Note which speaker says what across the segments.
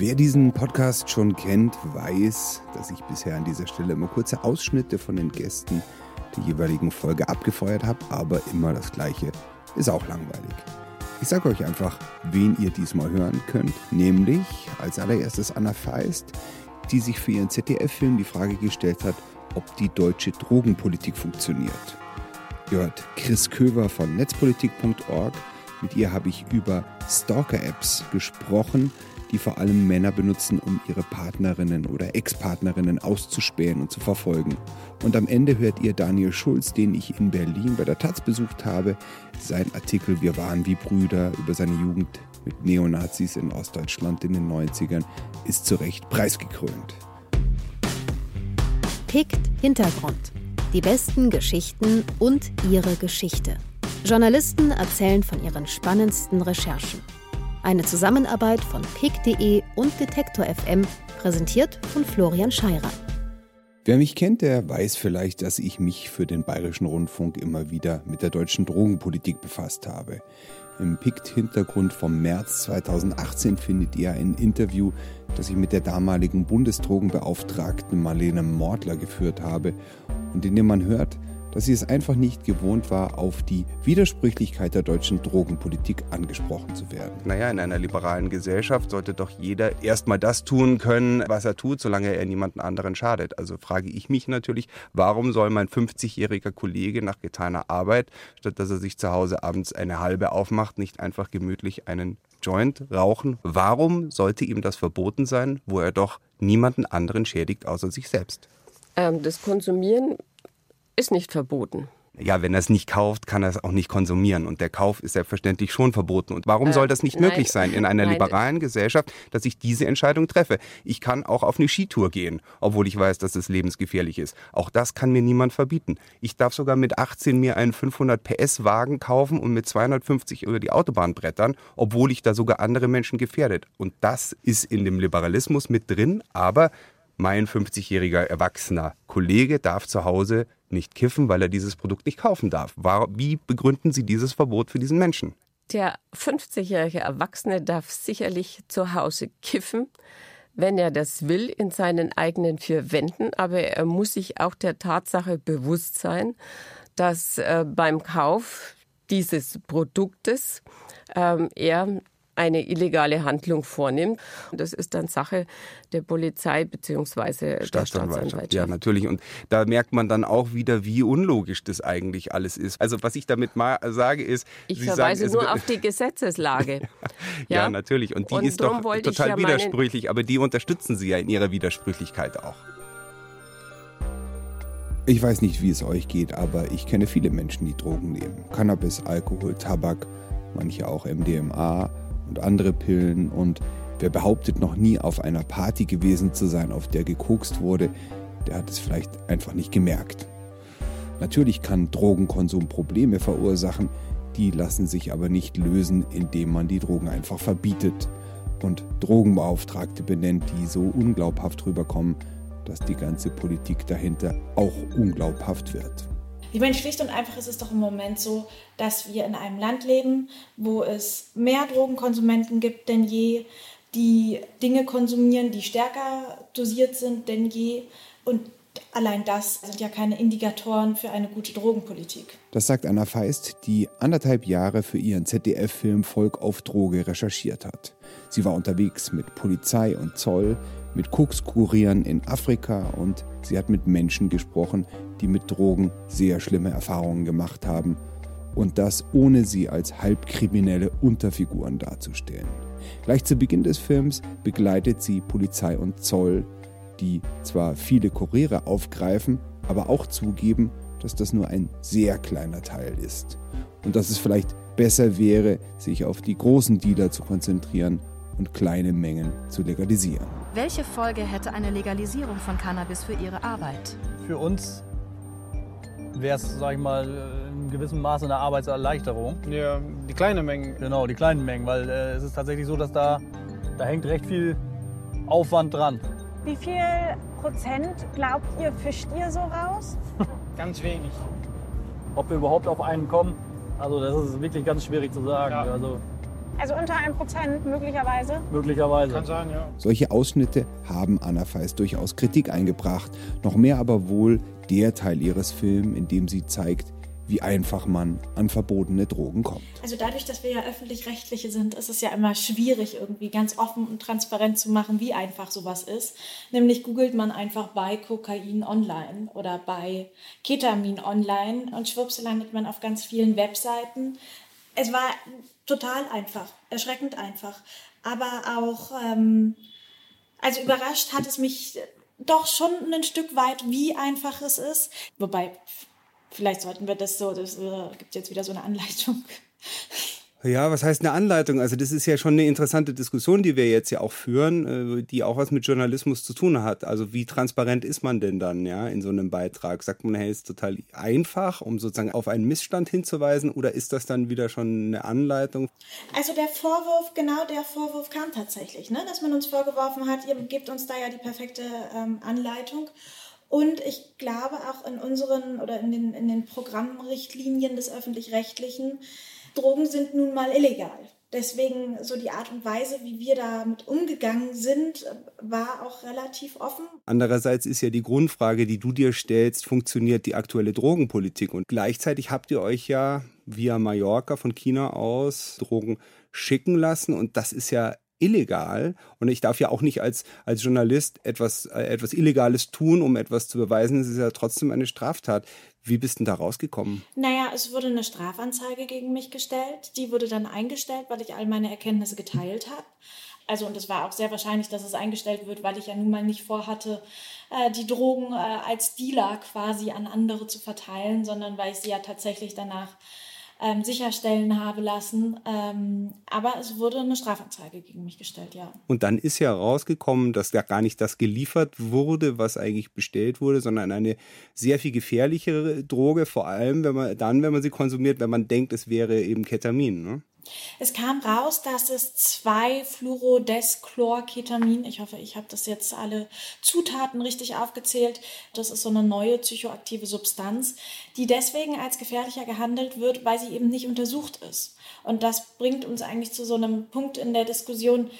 Speaker 1: Wer diesen Podcast schon kennt, weiß, dass ich bisher an dieser Stelle immer kurze Ausschnitte von den Gästen der jeweiligen Folge abgefeuert habe, aber immer das Gleiche ist auch langweilig. Ich sage euch einfach, wen ihr diesmal hören könnt, nämlich als allererstes Anna Feist, die sich für ihren ZDF-Film die Frage gestellt hat, ob die deutsche Drogenpolitik funktioniert. Ihr hört Chris Köver von netzpolitik.org. Mit ihr habe ich über Stalker-Apps gesprochen, die vor allem Männer benutzen, um ihre Partnerinnen oder Ex-Partnerinnen auszuspähen und zu verfolgen. Und am Ende hört ihr Daniel Schulz, den ich in Berlin bei der Taz besucht habe. Sein Artikel Wir waren wie Brüder über seine Jugend mit Neonazis in Ostdeutschland in den 90ern ist zu Recht preisgekrönt.
Speaker 2: Pickt Hintergrund. Die besten Geschichten und ihre Geschichte. Journalisten erzählen von ihren spannendsten Recherchen. Eine Zusammenarbeit von pick.de und Detektor FM, präsentiert von Florian Scheirer.
Speaker 1: Wer mich kennt, der weiß vielleicht, dass ich mich für den Bayerischen Rundfunk immer wieder mit der deutschen Drogenpolitik befasst habe. Im PICT-Hintergrund vom März 2018 findet ihr ein Interview, das ich mit der damaligen Bundesdrogenbeauftragten Marlene Mordler geführt habe und in dem man hört, dass sie es einfach nicht gewohnt war, auf die Widersprüchlichkeit der deutschen Drogenpolitik angesprochen zu werden.
Speaker 3: Naja, in einer liberalen Gesellschaft sollte doch jeder erstmal das tun können, was er tut, solange er niemanden anderen schadet. Also frage ich mich natürlich, warum soll mein 50-jähriger Kollege nach getaner Arbeit, statt dass er sich zu Hause abends eine halbe aufmacht, nicht einfach gemütlich einen Joint rauchen? Warum sollte ihm das verboten sein, wo er doch niemanden anderen schädigt außer sich selbst?
Speaker 4: Ähm, das Konsumieren ist nicht verboten.
Speaker 3: Ja, wenn er es nicht kauft, kann er es auch nicht konsumieren. Und der Kauf ist selbstverständlich schon verboten. Und warum äh, soll das nicht nein, möglich sein in einer nein. liberalen Gesellschaft, dass ich diese Entscheidung treffe? Ich kann auch auf eine Skitour gehen, obwohl ich weiß, dass es lebensgefährlich ist. Auch das kann mir niemand verbieten. Ich darf sogar mit 18 mir einen 500 PS Wagen kaufen und mit 250 über die Autobahn brettern, obwohl ich da sogar andere Menschen gefährdet. Und das ist in dem Liberalismus mit drin, aber mein 50-jähriger erwachsener Kollege darf zu Hause nicht kiffen, weil er dieses Produkt nicht kaufen darf. Wie begründen Sie dieses Verbot für diesen Menschen?
Speaker 4: Der 50-jährige Erwachsene darf sicherlich zu Hause kiffen, wenn er das will, in seinen eigenen vier Wänden. Aber er muss sich auch der Tatsache bewusst sein, dass äh, beim Kauf dieses Produktes ähm, er eine illegale Handlung vornimmt. Das ist dann Sache der Polizei bzw. der Staatsanwaltschaft.
Speaker 3: Ja, natürlich. Und da merkt man dann auch wieder, wie unlogisch das eigentlich alles ist. Also was ich damit mal sage ist,
Speaker 4: ich Sie verweise sagen, nur auf die Gesetzeslage.
Speaker 3: ja, ja, natürlich. Und die Und ist doch total ja widersprüchlich. Aber die unterstützen Sie ja in ihrer Widersprüchlichkeit auch.
Speaker 1: Ich weiß nicht, wie es euch geht, aber ich kenne viele Menschen, die Drogen nehmen. Cannabis, Alkohol, Tabak, manche auch MDMA und andere Pillen und wer behauptet noch nie auf einer Party gewesen zu sein, auf der gekokst wurde, der hat es vielleicht einfach nicht gemerkt. Natürlich kann Drogenkonsum Probleme verursachen, die lassen sich aber nicht lösen, indem man die Drogen einfach verbietet und Drogenbeauftragte benennt, die so unglaubhaft rüberkommen, dass die ganze Politik dahinter auch unglaubhaft wird.
Speaker 5: Ich meine, schlicht und einfach ist es doch im Moment so, dass wir in einem Land leben, wo es mehr Drogenkonsumenten gibt denn je, die Dinge konsumieren, die stärker dosiert sind denn je. Und allein das sind ja keine Indikatoren für eine gute Drogenpolitik.
Speaker 1: Das sagt Anna Feist, die anderthalb Jahre für ihren ZDF-Film Volk auf Droge recherchiert hat. Sie war unterwegs mit Polizei und Zoll, mit Kokskurieren in Afrika und sie hat mit Menschen gesprochen, die mit Drogen sehr schlimme Erfahrungen gemacht haben und das ohne sie als halbkriminelle Unterfiguren darzustellen. Gleich zu Beginn des Films begleitet sie Polizei und Zoll, die zwar viele Kuriere aufgreifen, aber auch zugeben, dass das nur ein sehr kleiner Teil ist und dass es vielleicht besser wäre, sich auf die großen Dealer zu konzentrieren und kleine Mengen zu legalisieren.
Speaker 2: Welche Folge hätte eine Legalisierung von Cannabis für Ihre Arbeit?
Speaker 6: Für uns wäre es, sag ich mal, in gewissem Maße eine Arbeitserleichterung.
Speaker 7: Ja, die kleinen Mengen.
Speaker 6: Genau, die kleinen Mengen, weil äh, es ist tatsächlich so, dass da, da hängt recht viel Aufwand dran.
Speaker 8: Wie viel Prozent glaubt ihr, fischt ihr so raus?
Speaker 7: ganz wenig.
Speaker 6: Ob wir überhaupt auf einen kommen, also das ist wirklich ganz schwierig zu sagen. Ja. Also
Speaker 8: Also unter einem Prozent möglicherweise?
Speaker 6: Möglicherweise.
Speaker 7: Kann sein, ja.
Speaker 9: Solche Ausschnitte haben Anna Feist durchaus Kritik eingebracht. Noch mehr aber wohl der Teil ihres Films, in dem sie zeigt, wie einfach man an verbotene Drogen kommt.
Speaker 5: Also dadurch, dass wir ja öffentlich-rechtliche sind, ist es ja immer schwierig, irgendwie ganz offen und transparent zu machen, wie einfach sowas ist. Nämlich googelt man einfach bei Kokain online oder bei Ketamin online und schwupps landet man auf ganz vielen Webseiten. Es war total einfach, erschreckend einfach. Aber auch, ähm, also überrascht hat es mich doch schon ein Stück weit, wie einfach es ist. Wobei Vielleicht sollten wir das so, das äh, gibt jetzt wieder so eine Anleitung.
Speaker 1: Ja, was heißt eine Anleitung? Also das ist ja schon eine interessante Diskussion, die wir jetzt ja auch führen, äh, die auch was mit Journalismus zu tun hat. Also wie transparent ist man denn dann, ja, in so einem Beitrag? Sagt man, hey, ist total einfach, um sozusagen auf einen Missstand hinzuweisen, oder ist das dann wieder schon eine Anleitung?
Speaker 5: Also der Vorwurf, genau der Vorwurf kam tatsächlich, ne? dass man uns vorgeworfen hat, ihr gebt uns da ja die perfekte ähm, Anleitung. Und ich glaube auch in unseren oder in den, in den Programmrichtlinien des öffentlich-rechtlichen, Drogen sind nun mal illegal. Deswegen so die Art und Weise, wie wir damit umgegangen sind, war auch relativ offen.
Speaker 1: Andererseits ist ja die Grundfrage, die du dir stellst, funktioniert die aktuelle Drogenpolitik? Und gleichzeitig habt ihr euch ja via Mallorca von China aus Drogen schicken lassen. Und das ist ja illegal und ich darf ja auch nicht als, als Journalist etwas, äh, etwas Illegales tun, um etwas zu beweisen. Es ist ja trotzdem eine Straftat. Wie bist du da rausgekommen?
Speaker 5: Naja, es wurde eine Strafanzeige gegen mich gestellt. Die wurde dann eingestellt, weil ich all meine Erkenntnisse geteilt habe. Also, und es war auch sehr wahrscheinlich, dass es eingestellt wird, weil ich ja nun mal nicht vorhatte, äh, die Drogen äh, als Dealer quasi an andere zu verteilen, sondern weil ich sie ja tatsächlich danach ähm, sicherstellen habe lassen. Ähm, aber es wurde eine Strafanzeige gegen mich gestellt, ja.
Speaker 1: Und dann ist ja rausgekommen, dass da gar nicht das geliefert wurde, was eigentlich bestellt wurde, sondern eine sehr viel gefährlichere Droge, vor allem wenn man dann, wenn man sie konsumiert, wenn man denkt, es wäre eben Ketamin. Ne?
Speaker 5: Es kam raus, dass es zwei Fluorodeschlorketamin, ich hoffe, ich habe das jetzt alle Zutaten richtig aufgezählt, das ist so eine neue psychoaktive Substanz, die deswegen als gefährlicher gehandelt wird, weil sie eben nicht untersucht ist. Und das bringt uns eigentlich zu so einem Punkt in der Diskussion.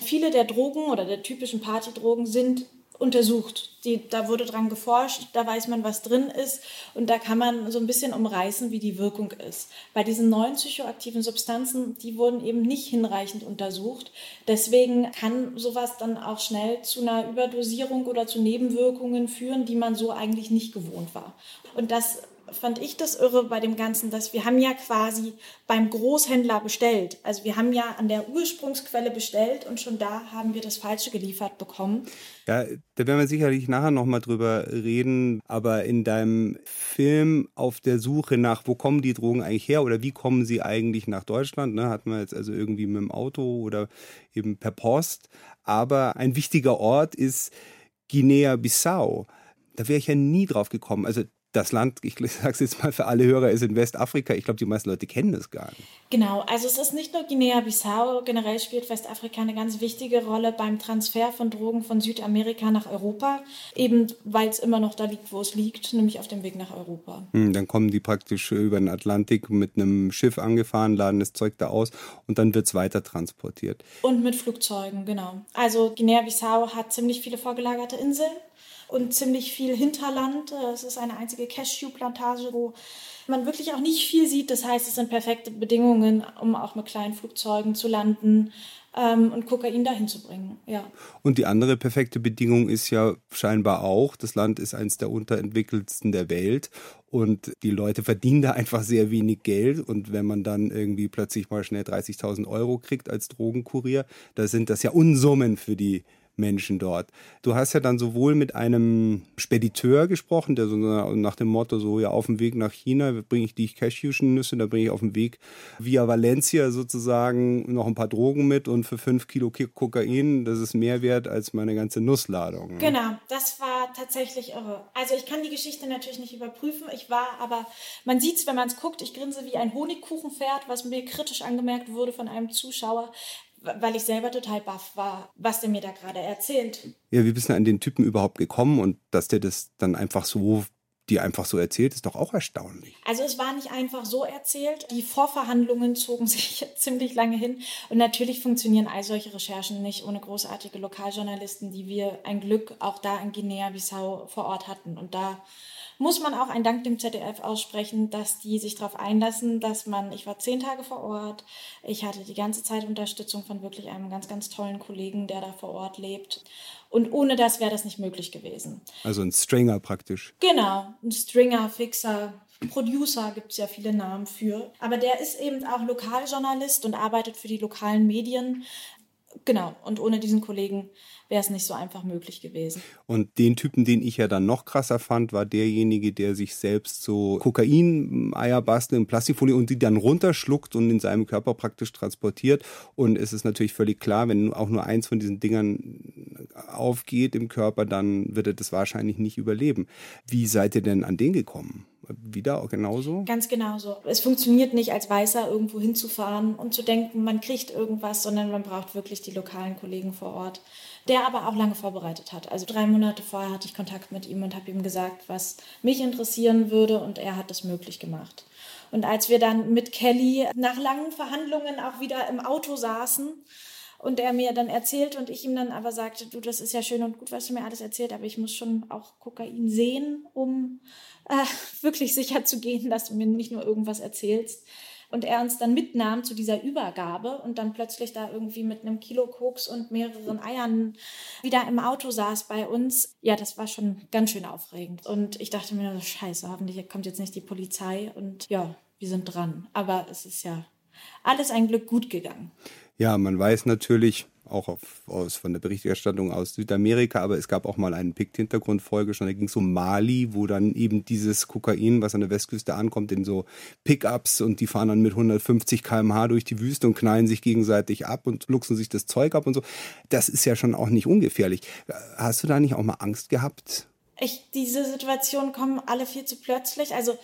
Speaker 5: Viele der Drogen oder der typischen Partydrogen sind untersucht. Die, da wurde dran geforscht, da weiß man, was drin ist und da kann man so ein bisschen umreißen, wie die Wirkung ist. Bei diesen neuen psychoaktiven Substanzen, die wurden eben nicht hinreichend untersucht. Deswegen kann sowas dann auch schnell zu einer Überdosierung oder zu Nebenwirkungen führen, die man so eigentlich nicht gewohnt war. Und das fand ich das irre bei dem Ganzen, dass wir haben ja quasi beim Großhändler bestellt. Also wir haben ja an der Ursprungsquelle bestellt und schon da haben wir das Falsche geliefert bekommen.
Speaker 1: Ja, da werden wir sicherlich nachher nochmal drüber reden. Aber in deinem Film auf der Suche nach, wo kommen die Drogen eigentlich her oder wie kommen sie eigentlich nach Deutschland, ne, hat man jetzt also irgendwie mit dem Auto oder eben per Post. Aber ein wichtiger Ort ist Guinea-Bissau. Da wäre ich ja nie drauf gekommen. Also das Land, ich sage es jetzt mal für alle Hörer, ist in Westafrika. Ich glaube, die meisten Leute kennen das gar nicht.
Speaker 5: Genau, also es ist nicht nur Guinea-Bissau, generell spielt Westafrika eine ganz wichtige Rolle beim Transfer von Drogen von Südamerika nach Europa, eben weil es immer noch da liegt, wo es liegt, nämlich auf dem Weg nach Europa.
Speaker 1: Hm, dann kommen die praktisch über den Atlantik mit einem Schiff angefahren, laden das Zeug da aus und dann wird es weiter transportiert.
Speaker 5: Und mit Flugzeugen, genau. Also Guinea-Bissau hat ziemlich viele vorgelagerte Inseln und ziemlich viel Hinterland. Es ist eine einzige Cashew-Plantage, wo man wirklich auch nicht viel sieht. Das heißt, es sind perfekte Bedingungen, um auch mit kleinen Flugzeugen zu landen ähm, und Kokain dahin zu bringen. Ja.
Speaker 1: Und die andere perfekte Bedingung ist ja scheinbar auch, das Land ist eines der unterentwickeltsten der Welt und die Leute verdienen da einfach sehr wenig Geld. Und wenn man dann irgendwie plötzlich mal schnell 30.000 Euro kriegt als Drogenkurier, da sind das ja Unsummen für die Menschen dort. Du hast ja dann sowohl mit einem Spediteur gesprochen, der so nach dem Motto so, ja, auf dem Weg nach China bringe ich die Cashewnüsse, da bringe ich auf dem Weg via Valencia sozusagen noch ein paar Drogen mit und für fünf Kilo Kokain, das ist mehr wert als meine ganze Nussladung.
Speaker 5: Genau, das war tatsächlich irre. Also ich kann die Geschichte natürlich nicht überprüfen, ich war aber, man sieht es, wenn man es guckt, ich grinse wie ein Honigkuchenpferd, was mir kritisch angemerkt wurde von einem Zuschauer, weil ich selber total baff war, was der mir da gerade erzählt.
Speaker 1: Ja, wie bist du an den Typen überhaupt gekommen und dass der das dann einfach so die einfach so erzählt, ist doch auch erstaunlich.
Speaker 5: Also es war nicht einfach so erzählt. Die Vorverhandlungen zogen sich ziemlich lange hin. Und natürlich funktionieren all solche Recherchen nicht ohne großartige Lokaljournalisten, die wir ein Glück auch da in Guinea-Bissau vor Ort hatten. Und da muss man auch einen Dank dem ZDF aussprechen, dass die sich darauf einlassen, dass man, ich war zehn Tage vor Ort, ich hatte die ganze Zeit Unterstützung von wirklich einem ganz, ganz tollen Kollegen, der da vor Ort lebt. Und ohne das wäre das nicht möglich gewesen.
Speaker 1: Also ein Stringer praktisch.
Speaker 5: Genau, ein Stringer, Fixer, Producer gibt es ja viele Namen für. Aber der ist eben auch Lokaljournalist und arbeitet für die lokalen Medien. Genau, und ohne diesen Kollegen wäre es nicht so einfach möglich gewesen.
Speaker 1: Und den Typen, den ich ja dann noch krasser fand, war derjenige, der sich selbst so Kokain-Eier bastelt in Plastikfolie und die dann runterschluckt und in seinem Körper praktisch transportiert. Und es ist natürlich völlig klar, wenn auch nur eins von diesen Dingern aufgeht im Körper, dann wird er das wahrscheinlich nicht überleben. Wie seid ihr denn an den gekommen? Wieder genauso?
Speaker 5: Ganz genauso. Es funktioniert nicht als Weißer irgendwo hinzufahren und zu denken, man kriegt irgendwas, sondern man braucht wirklich die lokalen Kollegen vor Ort. Der aber auch lange vorbereitet hat. Also drei Monate vorher hatte ich Kontakt mit ihm und habe ihm gesagt, was mich interessieren würde und er hat das möglich gemacht. Und als wir dann mit Kelly nach langen Verhandlungen auch wieder im Auto saßen, und er mir dann erzählt und ich ihm dann aber sagte, du, das ist ja schön und gut, was du mir alles erzählt, aber ich muss schon auch Kokain sehen, um äh, wirklich sicher zu gehen, dass du mir nicht nur irgendwas erzählst. Und er uns dann mitnahm zu dieser Übergabe und dann plötzlich da irgendwie mit einem Kilo Koks und mehreren Eiern wieder im Auto saß bei uns. Ja, das war schon ganz schön aufregend. Und ich dachte mir, scheiße, hoffentlich kommt jetzt nicht die Polizei und ja, wir sind dran. Aber es ist ja alles ein Glück gut gegangen.
Speaker 1: Ja, man weiß natürlich, auch auf, aus, von der Berichterstattung aus Südamerika, aber es gab auch mal einen Pikt-Hintergrundfolge schon, da ging es um Mali, wo dann eben dieses Kokain, was an der Westküste ankommt, in so Pickups und die fahren dann mit 150 km/h durch die Wüste und knallen sich gegenseitig ab und luchsen sich das Zeug ab und so. Das ist ja schon auch nicht ungefährlich. Hast du da nicht auch mal Angst gehabt?
Speaker 5: Ich, diese Situationen kommen alle viel zu plötzlich. Also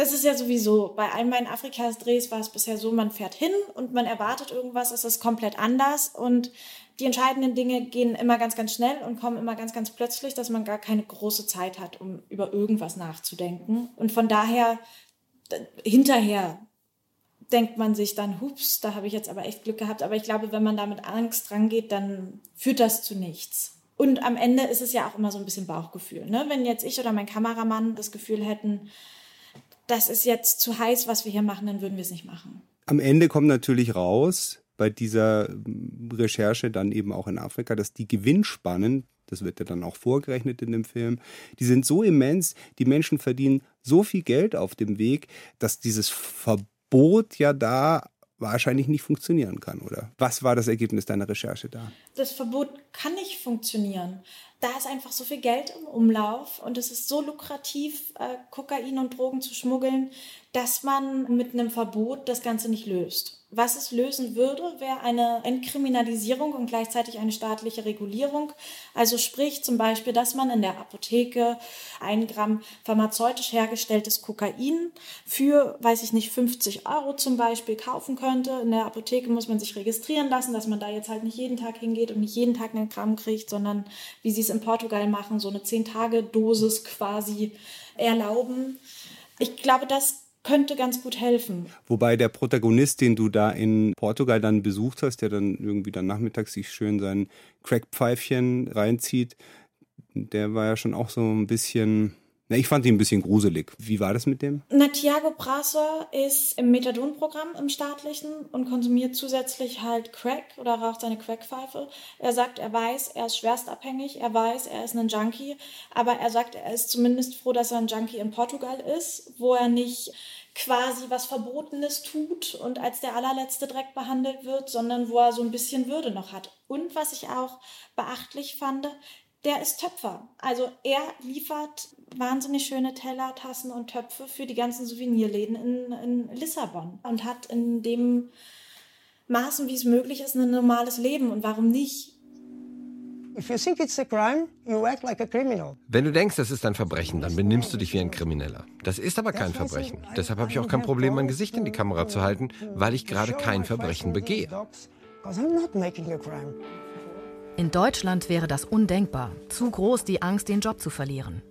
Speaker 5: das ist ja sowieso, bei all meinen Afrikas-Drehs war es bisher so, man fährt hin und man erwartet irgendwas, es ist komplett anders und die entscheidenden Dinge gehen immer ganz, ganz schnell und kommen immer ganz, ganz plötzlich, dass man gar keine große Zeit hat, um über irgendwas nachzudenken. Und von daher, hinterher denkt man sich dann, hups, da habe ich jetzt aber echt Glück gehabt. Aber ich glaube, wenn man da mit Angst rangeht, dann führt das zu nichts. Und am Ende ist es ja auch immer so ein bisschen Bauchgefühl. Ne? Wenn jetzt ich oder mein Kameramann das Gefühl hätten, das ist jetzt zu heiß, was wir hier machen, dann würden wir es nicht machen.
Speaker 1: Am Ende kommt natürlich raus, bei dieser Recherche dann eben auch in Afrika, dass die Gewinnspannen, das wird ja dann auch vorgerechnet in dem Film, die sind so immens, die Menschen verdienen so viel Geld auf dem Weg, dass dieses Verbot ja da wahrscheinlich nicht funktionieren kann, oder? Was war das Ergebnis deiner Recherche da?
Speaker 5: Das Verbot kann nicht funktionieren da ist einfach so viel Geld im Umlauf und es ist so lukrativ, äh, Kokain und Drogen zu schmuggeln, dass man mit einem Verbot das Ganze nicht löst. Was es lösen würde, wäre eine Entkriminalisierung und gleichzeitig eine staatliche Regulierung. Also sprich zum Beispiel, dass man in der Apotheke ein Gramm pharmazeutisch hergestelltes Kokain für, weiß ich nicht, 50 Euro zum Beispiel kaufen könnte. In der Apotheke muss man sich registrieren lassen, dass man da jetzt halt nicht jeden Tag hingeht und nicht jeden Tag einen Gramm kriegt, sondern wie sie es in Portugal machen, so eine 10-Tage-Dosis quasi erlauben. Ich glaube, das könnte ganz gut helfen.
Speaker 1: Wobei der Protagonist, den du da in Portugal dann besucht hast, der dann irgendwie dann nachmittags sich schön sein Crackpfeifchen reinzieht, der war ja schon auch so ein bisschen na, ich fand ihn ein bisschen gruselig. Wie war das mit dem?
Speaker 5: Na, Thiago Brasso ist im Methadon-Programm im staatlichen und konsumiert zusätzlich halt Crack oder raucht seine Crackpfeife. Er sagt, er weiß, er ist schwerstabhängig, er weiß, er ist ein Junkie, aber er sagt, er ist zumindest froh, dass er ein Junkie in Portugal ist, wo er nicht quasi was Verbotenes tut und als der allerletzte Dreck behandelt wird, sondern wo er so ein bisschen Würde noch hat. Und was ich auch beachtlich fand, der ist Töpfer. Also er liefert wahnsinnig schöne Teller, Tassen und Töpfe für die ganzen Souvenirläden in, in Lissabon und hat in dem Maßen, wie es möglich ist, ein normales Leben. Und warum nicht?
Speaker 10: Wenn du denkst, das ist ein Verbrechen, dann benimmst du dich wie ein Krimineller. Das ist aber kein Verbrechen. Deshalb habe ich auch kein Problem, mein Gesicht in die Kamera zu halten, weil ich gerade kein Verbrechen begehe.
Speaker 2: In Deutschland wäre das undenkbar. Zu groß die Angst, den Job zu verlieren.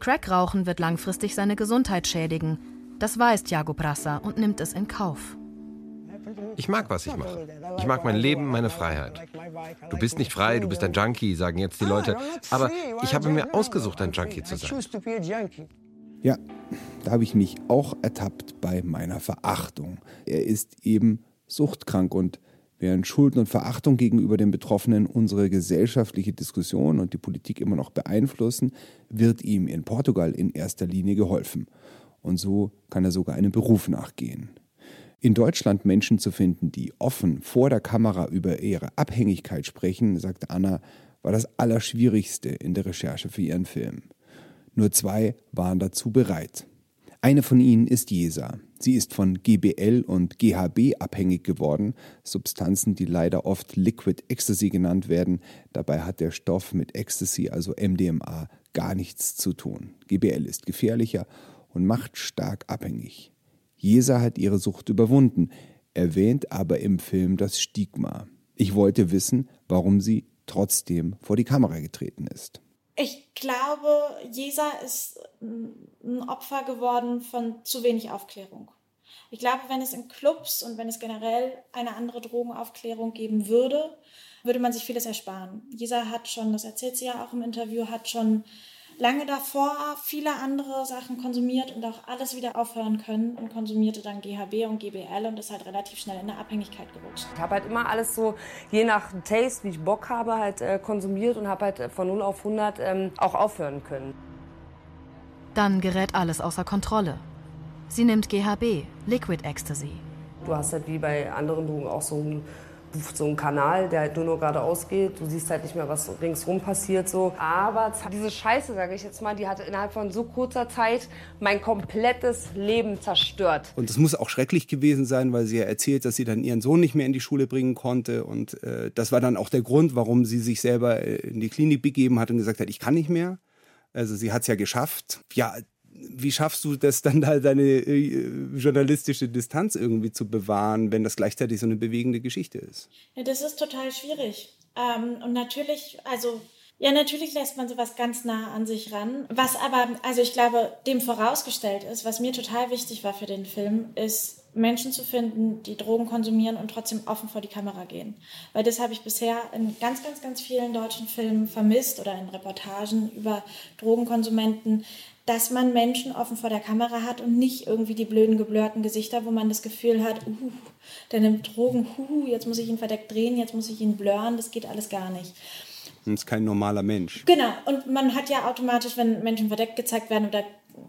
Speaker 2: Crackrauchen wird langfristig seine Gesundheit schädigen. Das weiß Thiago Brassa und nimmt es in Kauf.
Speaker 10: Ich mag, was ich mache. Ich mag mein Leben, meine Freiheit. Du bist nicht frei, du bist ein Junkie, sagen jetzt die Leute. Aber ich habe mir ausgesucht, ein Junkie zu sein.
Speaker 1: Ja, da habe ich mich auch ertappt bei meiner Verachtung. Er ist eben suchtkrank und während Schuld und Verachtung gegenüber den Betroffenen unsere gesellschaftliche Diskussion und die Politik immer noch beeinflussen, wird ihm in Portugal in erster Linie geholfen. Und so kann er sogar einem Beruf nachgehen. In Deutschland Menschen zu finden, die offen vor der Kamera über ihre Abhängigkeit sprechen, sagte Anna, war das Allerschwierigste in der Recherche für ihren Film. Nur zwei waren dazu bereit. Eine von ihnen ist Jesa. Sie ist von GBL und GHB abhängig geworden, Substanzen, die leider oft Liquid Ecstasy genannt werden. Dabei hat der Stoff mit Ecstasy, also MDMA, gar nichts zu tun. GBL ist gefährlicher und macht stark abhängig. Jesa hat ihre Sucht überwunden, erwähnt aber im Film das Stigma. Ich wollte wissen, warum sie trotzdem vor die Kamera getreten ist.
Speaker 5: Ich glaube, Jesa ist ein Opfer geworden von zu wenig Aufklärung. Ich glaube, wenn es in Clubs und wenn es generell eine andere Drogenaufklärung geben würde, würde man sich vieles ersparen. Jesa hat schon, das erzählt sie ja auch im Interview, hat schon lange davor viele andere Sachen konsumiert und auch alles wieder aufhören können und konsumierte dann GHB und GBL und ist halt relativ schnell in der Abhängigkeit gerutscht.
Speaker 11: Ich habe halt immer alles so, je nach Taste, wie ich Bock habe, halt äh, konsumiert und habe halt äh, von 0 auf 100 ähm, auch aufhören können.
Speaker 2: Dann gerät alles außer Kontrolle. Sie nimmt GHB, Liquid Ecstasy.
Speaker 11: Du hast halt wie bei anderen Drogen auch so ein so ein Kanal, der halt nur noch geradeaus geht. Du siehst halt nicht mehr, was ringsrum passiert so. Aber diese Scheiße, sage ich jetzt mal, die hat innerhalb von so kurzer Zeit mein komplettes Leben zerstört.
Speaker 3: Und das muss auch schrecklich gewesen sein, weil sie ja erzählt, dass sie dann ihren Sohn nicht mehr in die Schule bringen konnte. Und äh, das war dann auch der Grund, warum sie sich selber äh, in die Klinik begeben hat und gesagt hat, ich kann nicht mehr. Also sie hat es ja geschafft. Ja, wie schaffst du das dann da deine äh, journalistische Distanz irgendwie zu bewahren, wenn das gleichzeitig so eine bewegende Geschichte ist?
Speaker 5: Ja, das ist total schwierig. Ähm, und natürlich, also ja, natürlich lässt man sowas ganz nah an sich ran. Was aber, also ich glaube, dem vorausgestellt ist, was mir total wichtig war für den Film, ist Menschen zu finden, die Drogen konsumieren und trotzdem offen vor die Kamera gehen. Weil das habe ich bisher in ganz, ganz, ganz vielen deutschen Filmen vermisst oder in Reportagen über Drogenkonsumenten, dass man Menschen offen vor der Kamera hat und nicht irgendwie die blöden, geblurrten Gesichter, wo man das Gefühl hat, uh, der nimmt Drogen, uh, jetzt muss ich ihn verdeckt drehen, jetzt muss ich ihn blurren, das geht alles gar nicht.
Speaker 3: Und ist kein normaler Mensch.
Speaker 5: Genau, und man hat ja automatisch, wenn Menschen verdeckt gezeigt werden oder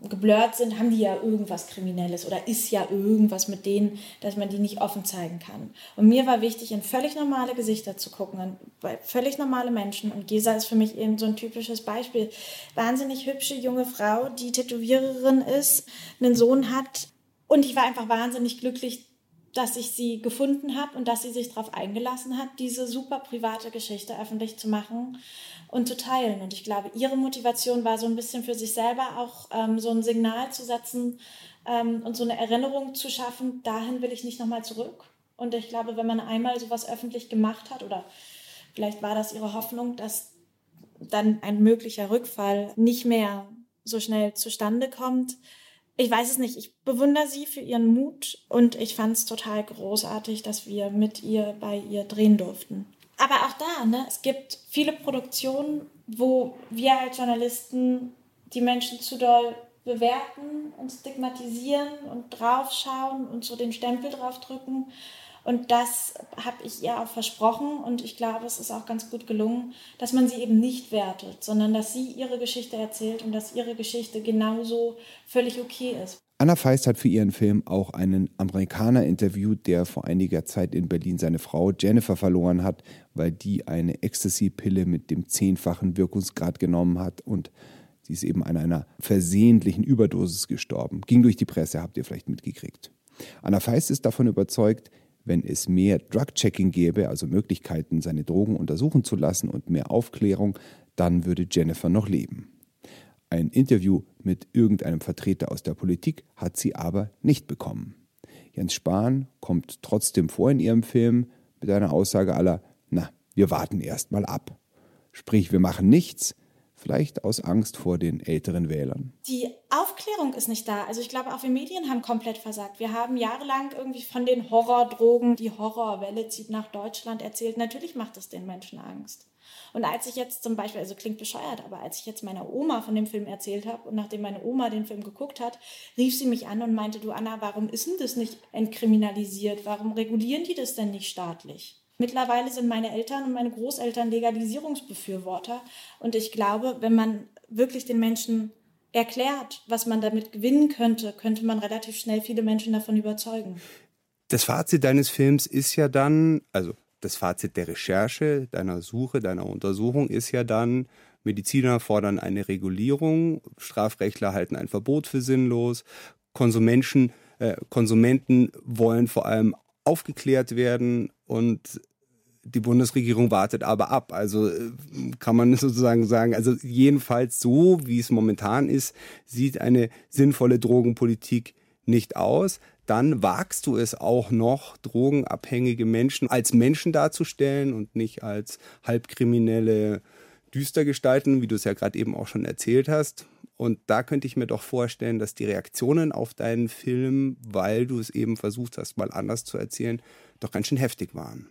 Speaker 5: geblurrt sind, haben die ja irgendwas Kriminelles oder ist ja irgendwas mit denen, dass man die nicht offen zeigen kann. Und mir war wichtig, in völlig normale Gesichter zu gucken, bei völlig normale Menschen. Und Gesa ist für mich eben so ein typisches Beispiel. Wahnsinnig hübsche junge Frau, die Tätowiererin ist, einen Sohn hat. Und ich war einfach wahnsinnig glücklich, dass ich sie gefunden habe und dass sie sich darauf eingelassen hat, diese super private Geschichte öffentlich zu machen und zu teilen. Und ich glaube, ihre Motivation war so ein bisschen für sich selber auch ähm, so ein Signal zu setzen ähm, und so eine Erinnerung zu schaffen, dahin will ich nicht nochmal zurück. Und ich glaube, wenn man einmal sowas öffentlich gemacht hat, oder vielleicht war das ihre Hoffnung, dass dann ein möglicher Rückfall nicht mehr so schnell zustande kommt. Ich weiß es nicht. Ich bewundere sie für ihren Mut und ich fand es total großartig, dass wir mit ihr bei ihr drehen durften aber auch da, ne, es gibt viele Produktionen, wo wir als Journalisten die Menschen zu doll bewerten und stigmatisieren und draufschauen und so den Stempel draufdrücken. Und das habe ich ihr auch versprochen und ich glaube, es ist auch ganz gut gelungen, dass man sie eben nicht wertet, sondern dass sie ihre Geschichte erzählt und dass ihre Geschichte genauso völlig okay ist.
Speaker 1: Anna Feist hat für ihren Film auch einen Amerikaner interviewt, der vor einiger Zeit in Berlin seine Frau Jennifer verloren hat, weil die eine Ecstasy-Pille mit dem zehnfachen Wirkungsgrad genommen hat und sie ist eben an einer versehentlichen Überdosis gestorben. Ging durch die Presse, habt ihr vielleicht mitgekriegt. Anna Feist ist davon überzeugt, wenn es mehr Drug-Checking gäbe, also Möglichkeiten, seine Drogen untersuchen zu lassen und mehr Aufklärung, dann würde Jennifer noch leben. Ein Interview mit irgendeinem Vertreter aus der Politik hat sie aber nicht bekommen. Jens Spahn kommt trotzdem vor in ihrem Film mit einer Aussage aller, na, wir warten erst mal ab. Sprich, wir machen nichts, Vielleicht aus Angst vor den älteren Wählern.
Speaker 5: Die Aufklärung ist nicht da. Also ich glaube, auch wir Medien haben komplett versagt. Wir haben jahrelang irgendwie von den Horrordrogen, die Horrorwelle zieht nach Deutschland erzählt. Natürlich macht es den Menschen Angst. Und als ich jetzt zum Beispiel, also klingt bescheuert, aber als ich jetzt meiner Oma von dem Film erzählt habe und nachdem meine Oma den Film geguckt hat, rief sie mich an und meinte, du Anna, warum ist denn das nicht entkriminalisiert? Warum regulieren die das denn nicht staatlich? Mittlerweile sind meine Eltern und meine Großeltern Legalisierungsbefürworter. Und ich glaube, wenn man wirklich den Menschen erklärt, was man damit gewinnen könnte, könnte man relativ schnell viele Menschen davon überzeugen.
Speaker 1: Das Fazit deines Films ist ja dann, also das Fazit der Recherche, deiner Suche, deiner Untersuchung ist ja dann, Mediziner fordern eine Regulierung, Strafrechtler halten ein Verbot für sinnlos, Konsumenten, äh, Konsumenten wollen vor allem aufgeklärt werden und die Bundesregierung wartet aber ab. Also äh, kann man sozusagen sagen, also jedenfalls so, wie es momentan ist, sieht eine sinnvolle Drogenpolitik nicht aus. Dann wagst du es auch noch, drogenabhängige Menschen als Menschen darzustellen und nicht als halbkriminelle Düstergestalten, wie du es ja gerade eben auch schon erzählt hast. Und da könnte ich mir doch vorstellen, dass die Reaktionen auf deinen Film, weil du es eben versucht hast, mal anders zu erzählen, doch ganz schön heftig waren.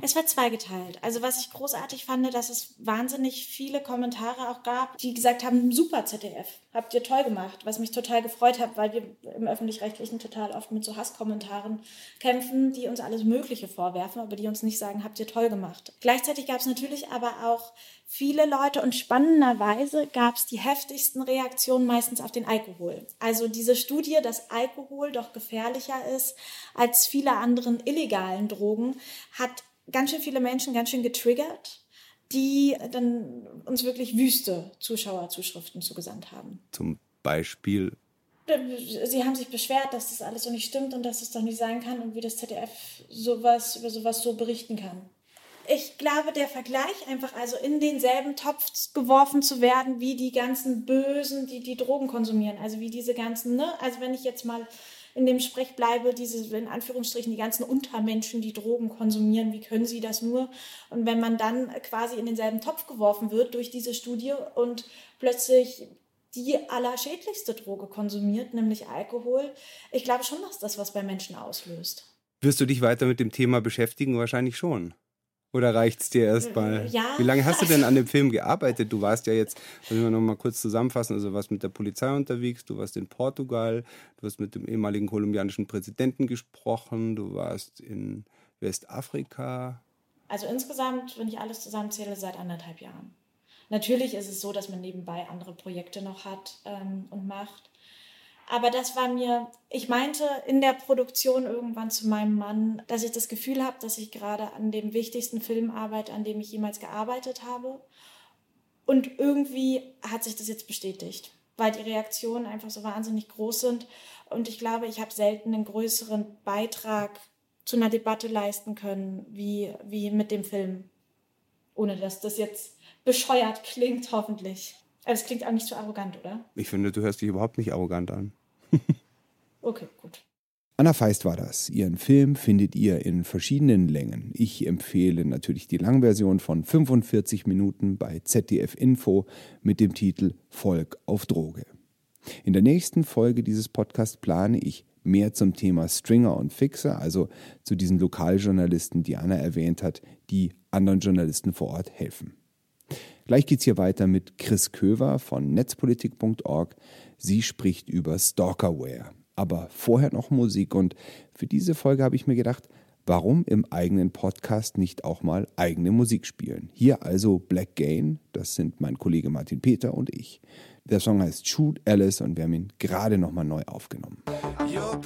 Speaker 5: Es war zweigeteilt. Also was ich großartig fand, dass es wahnsinnig viele Kommentare auch gab, die gesagt haben, super ZDF, habt ihr toll gemacht, was mich total gefreut hat, weil wir im öffentlich-rechtlichen total oft mit so Hasskommentaren kämpfen, die uns alles Mögliche vorwerfen, aber die uns nicht sagen, habt ihr toll gemacht. Gleichzeitig gab es natürlich aber auch viele Leute und spannenderweise gab es die heftigsten Reaktionen meistens auf den Alkohol. Also diese Studie, dass Alkohol doch gefährlicher ist als viele anderen illegalen Drogen, hat ganz schön viele Menschen ganz schön getriggert, die dann uns wirklich wüste Zuschauerzuschriften zugesandt haben.
Speaker 1: Zum Beispiel
Speaker 5: Sie haben sich beschwert, dass das alles so nicht stimmt und dass es doch nicht sein kann und wie das ZDF sowas über sowas so berichten kann. Ich glaube, der Vergleich einfach also in denselben Topf geworfen zu werden wie die ganzen Bösen, die die Drogen konsumieren, also wie diese ganzen, ne, also wenn ich jetzt mal in dem Sprech bleibe, diese, in Anführungsstrichen, die ganzen Untermenschen, die Drogen konsumieren, wie können sie das nur? Und wenn man dann quasi in denselben Topf geworfen wird durch diese Studie und plötzlich die allerschädlichste Droge konsumiert, nämlich Alkohol, ich glaube schon, dass das was bei Menschen auslöst.
Speaker 1: Wirst du dich weiter mit dem Thema beschäftigen? Wahrscheinlich schon. Oder reicht es dir erstmal? Ja. Wie lange hast du denn an dem Film gearbeitet? Du warst ja jetzt, wenn wir noch mal kurz zusammenfassen, also warst mit der Polizei unterwegs, du warst in Portugal, du hast mit dem ehemaligen kolumbianischen Präsidenten gesprochen, du warst in Westafrika.
Speaker 5: Also insgesamt, wenn ich alles zusammenzähle, seit anderthalb Jahren. Natürlich ist es so, dass man nebenbei andere Projekte noch hat ähm, und macht. Aber das war mir, ich meinte in der Produktion irgendwann zu meinem Mann, dass ich das Gefühl habe, dass ich gerade an dem wichtigsten Film arbeite, an dem ich jemals gearbeitet habe. Und irgendwie hat sich das jetzt bestätigt, weil die Reaktionen einfach so wahnsinnig groß sind. Und ich glaube, ich habe selten einen größeren Beitrag zu einer Debatte leisten können, wie, wie mit dem Film. Ohne dass das jetzt bescheuert klingt, hoffentlich. Aber es klingt auch nicht zu arrogant, oder?
Speaker 1: Ich finde, du hörst dich überhaupt nicht arrogant an.
Speaker 5: okay, gut.
Speaker 1: Anna Feist war das. Ihren Film findet ihr in verschiedenen Längen. Ich empfehle natürlich die Langversion von 45 Minuten bei ZDF Info mit dem Titel Volk auf Droge. In der nächsten Folge dieses Podcasts plane ich mehr zum Thema Stringer und Fixer, also zu diesen Lokaljournalisten, die Anna erwähnt hat, die anderen Journalisten vor Ort helfen. Gleich geht es hier weiter mit Chris Köver von netzpolitik.org. Sie spricht über Stalkerware. Aber vorher noch Musik und für diese Folge habe ich mir gedacht, warum im eigenen Podcast nicht auch mal eigene Musik spielen? Hier also Black Gain, das sind mein Kollege Martin Peter und ich. Der Song heißt Shoot Alice und wir haben ihn gerade nochmal neu aufgenommen. You're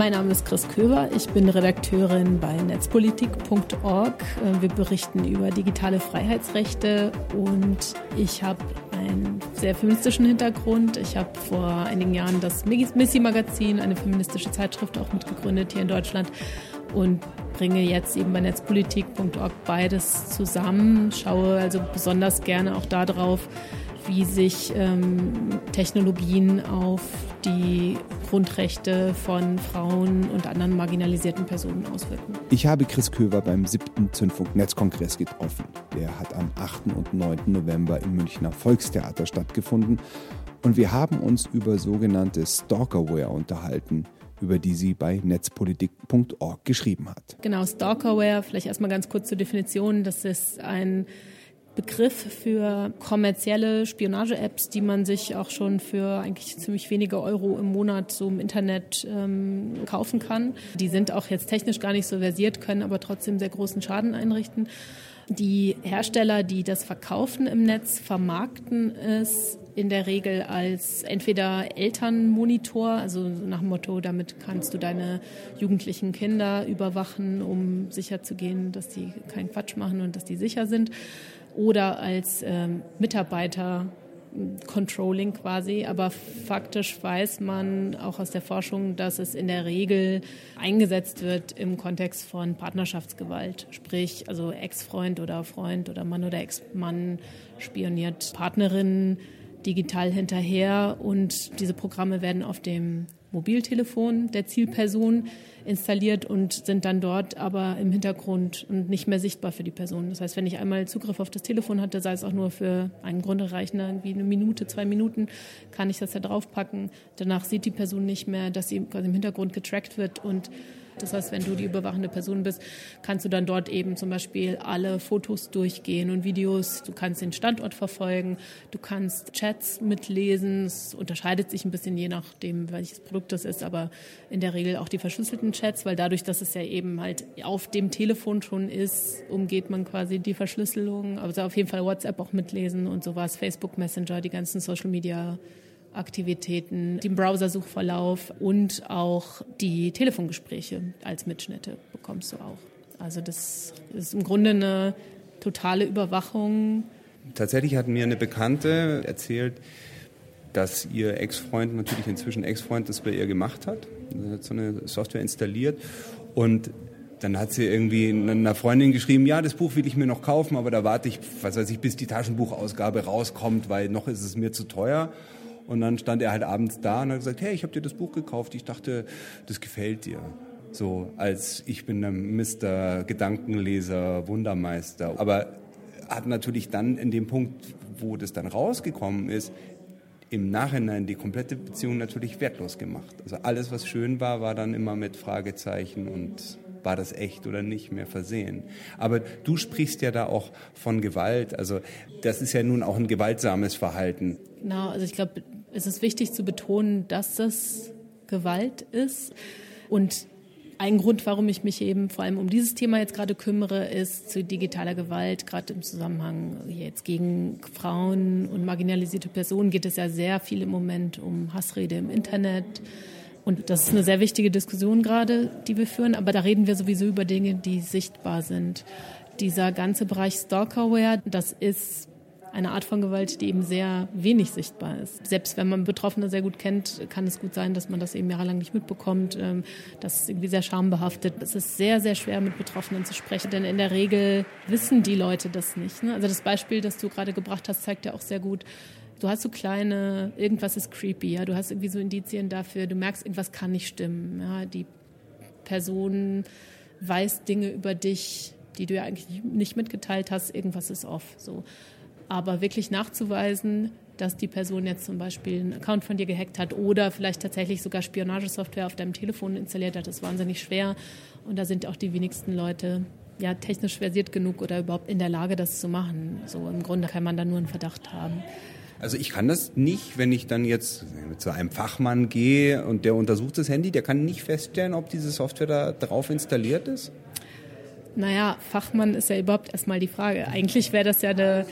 Speaker 12: Mein Name ist Chris Köber. Ich bin Redakteurin bei netzpolitik.org. Wir berichten über digitale Freiheitsrechte und ich habe einen sehr feministischen Hintergrund. Ich habe vor einigen Jahren das Missy Magazin, eine feministische Zeitschrift, auch mitgegründet hier in Deutschland und bringe jetzt eben bei netzpolitik.org beides zusammen. Schaue also besonders gerne auch darauf, wie sich ähm, Technologien auf die Grundrechte von Frauen und anderen marginalisierten Personen auswirken.
Speaker 1: Ich habe Chris Köver beim siebten Zündfunk-Netzkongress getroffen. Der hat am 8. und 9. November im Münchner Volkstheater stattgefunden. Und wir haben uns über sogenannte Stalkerware unterhalten über die sie bei netzpolitik.org geschrieben hat.
Speaker 12: Genau, Stalkerware, vielleicht erstmal ganz kurz zur Definition. Das ist ein Begriff für kommerzielle Spionage-Apps, die man sich auch schon für eigentlich ziemlich wenige Euro im Monat so im Internet ähm, kaufen kann. Die sind auch jetzt technisch gar nicht so versiert, können aber trotzdem sehr großen Schaden einrichten. Die Hersteller, die das verkaufen im Netz, vermarkten es in der Regel als entweder Elternmonitor, also nach dem Motto, damit kannst du deine jugendlichen Kinder überwachen, um sicherzugehen, dass die keinen Quatsch machen und dass die sicher sind oder als ähm, Mitarbeiter Controlling quasi, aber faktisch weiß man auch aus der Forschung, dass es in der Regel eingesetzt wird im Kontext von Partnerschaftsgewalt. Sprich, also Ex-Freund oder Freund oder Mann oder Ex-Mann spioniert Partnerinnen digital hinterher und diese Programme werden auf dem Mobiltelefon der Zielperson installiert und sind dann dort aber im Hintergrund und nicht mehr sichtbar für die Person. Das heißt, wenn ich einmal Zugriff auf das Telefon hatte, sei es auch nur für einen Grund reichen, irgendwie eine Minute, zwei Minuten, kann ich das da draufpacken. Danach sieht die Person nicht mehr, dass sie quasi im Hintergrund getrackt wird und das heißt, wenn du die überwachende Person bist, kannst du dann dort eben zum Beispiel alle Fotos durchgehen und Videos. Du kannst den Standort verfolgen, du kannst Chats mitlesen. Es unterscheidet sich ein bisschen je nachdem, welches Produkt das ist, aber in der Regel auch die verschlüsselten Chats, weil dadurch, dass es ja eben halt auf dem Telefon schon ist, umgeht man quasi die Verschlüsselung. Also auf jeden Fall WhatsApp auch mitlesen und sowas, Facebook Messenger, die ganzen Social Media Aktivitäten, den Browsersuchverlauf und auch die Telefongespräche als Mitschnitte bekommst du auch. Also das ist im Grunde eine totale Überwachung.
Speaker 3: Tatsächlich hat mir eine Bekannte erzählt, dass ihr Ex-Freund, natürlich inzwischen Ex-Freund, das bei ihr gemacht hat. Er hat so eine Software installiert und dann hat sie irgendwie einer Freundin geschrieben, ja, das Buch will ich mir noch kaufen, aber da warte ich, was weiß ich, bis die Taschenbuchausgabe rauskommt, weil noch ist es mir zu teuer. Und dann stand er halt abends da und hat gesagt, hey, ich habe dir das Buch gekauft. Ich dachte, das gefällt dir. So als ich bin ein Mr. Gedankenleser, Wundermeister. Aber hat natürlich dann in dem Punkt, wo das dann rausgekommen ist, im Nachhinein die komplette Beziehung natürlich wertlos gemacht. Also alles, was schön war, war dann immer mit Fragezeichen und war das echt oder nicht mehr versehen. Aber du sprichst ja da auch von Gewalt. Also das ist ja nun auch ein gewaltsames Verhalten.
Speaker 12: Genau, also ich glaube, es ist wichtig zu betonen, dass das Gewalt ist. Und ein Grund, warum ich mich eben vor allem um dieses Thema jetzt gerade kümmere, ist zu digitaler Gewalt, gerade im Zusammenhang jetzt gegen Frauen und marginalisierte Personen geht es ja sehr viel im Moment um Hassrede im Internet. Und das ist eine sehr wichtige Diskussion gerade, die wir führen, aber da reden wir sowieso über Dinge, die sichtbar sind. Dieser ganze Bereich Stalkerware, das ist eine Art von Gewalt, die eben sehr wenig sichtbar ist. Selbst wenn man Betroffene sehr gut kennt, kann es gut sein, dass man das eben jahrelang nicht mitbekommt. Ähm, das ist irgendwie sehr schambehaftet. Es ist sehr, sehr schwer, mit Betroffenen zu sprechen, denn in der Regel wissen die Leute das nicht. Ne? Also das Beispiel, das du gerade gebracht hast, zeigt ja auch sehr gut, du hast so kleine, irgendwas ist creepy, ja, du hast irgendwie so Indizien dafür, du merkst, irgendwas kann nicht stimmen, ja, die Person weiß Dinge über dich, die du ja eigentlich nicht mitgeteilt hast, irgendwas ist off, so. Aber wirklich nachzuweisen, dass die Person jetzt zum Beispiel einen Account von dir gehackt hat oder vielleicht tatsächlich sogar Spionagesoftware auf deinem Telefon installiert hat, ist wahnsinnig schwer. Und da sind auch die wenigsten Leute ja, technisch versiert genug oder überhaupt in der Lage, das zu machen. So im Grunde kann man da nur einen Verdacht haben.
Speaker 1: Also ich kann das nicht, wenn ich dann jetzt zu einem Fachmann gehe und der untersucht das Handy, der kann nicht feststellen, ob diese Software da drauf installiert ist?
Speaker 12: Naja, Fachmann ist ja überhaupt erstmal die Frage. Eigentlich wäre das ja eine,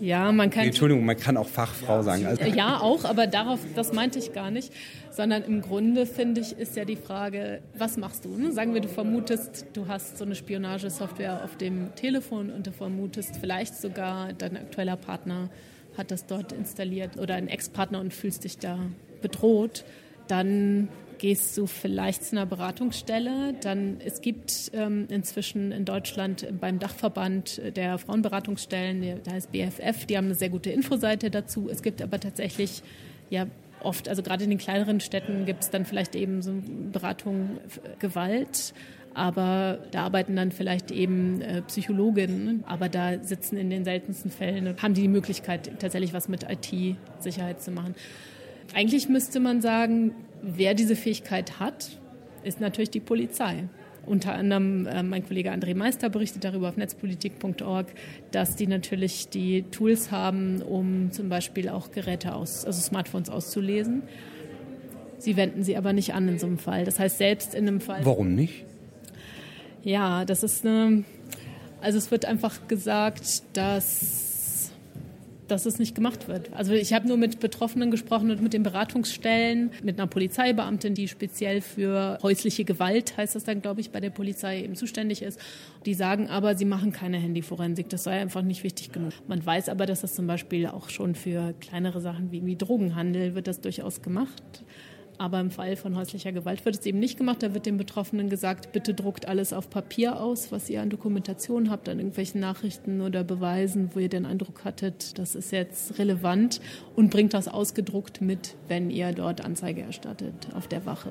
Speaker 12: ja, man kann.
Speaker 1: Entschuldigung, man kann auch Fachfrau sagen.
Speaker 12: Also ja, auch, aber darauf, das meinte ich gar nicht. Sondern im Grunde, finde ich, ist ja die Frage, was machst du? Ne? Sagen wir, du vermutest, du hast so eine Spionagesoftware auf dem Telefon und du vermutest vielleicht sogar, dein aktueller Partner hat das dort installiert oder ein Ex-Partner und fühlst dich da bedroht. Dann gehst du vielleicht zu einer Beratungsstelle. Dann es gibt ähm, inzwischen in Deutschland beim Dachverband der Frauenberatungsstellen, der heißt BFF, die haben eine sehr gute Infoseite dazu. Es gibt aber tatsächlich ja oft, also gerade in den kleineren Städten gibt es dann vielleicht eben so Beratung Gewalt. Aber da arbeiten dann vielleicht eben äh, Psychologinnen, aber da sitzen in den seltensten Fällen und haben die, die Möglichkeit, tatsächlich was mit IT-Sicherheit zu machen. Eigentlich müsste man sagen, wer diese Fähigkeit hat, ist natürlich die Polizei. Unter anderem äh, mein Kollege André Meister berichtet darüber auf netzpolitik.org, dass die natürlich die Tools haben, um zum Beispiel auch Geräte aus, also Smartphones auszulesen. Sie wenden sie aber nicht an in so einem Fall. Das heißt, selbst in einem Fall.
Speaker 1: Warum nicht?
Speaker 12: Ja, das ist eine. Also es wird einfach gesagt, dass dass es nicht gemacht wird. Also ich habe nur mit Betroffenen gesprochen und mit den Beratungsstellen, mit einer Polizeibeamtin, die speziell für häusliche Gewalt, heißt das dann, glaube ich, bei der Polizei eben zuständig ist. Die sagen aber, sie machen keine Handyforensik. Das sei einfach nicht wichtig genug. Man weiß aber, dass das zum Beispiel auch schon für kleinere Sachen wie Drogenhandel wird das durchaus gemacht. Aber im Fall von häuslicher Gewalt wird es eben nicht gemacht. Da wird den Betroffenen gesagt, bitte druckt alles auf Papier aus, was ihr an Dokumentation habt, an irgendwelchen Nachrichten oder Beweisen, wo ihr den Eindruck hattet, das ist jetzt relevant und bringt das ausgedruckt mit, wenn ihr dort Anzeige erstattet auf der Wache.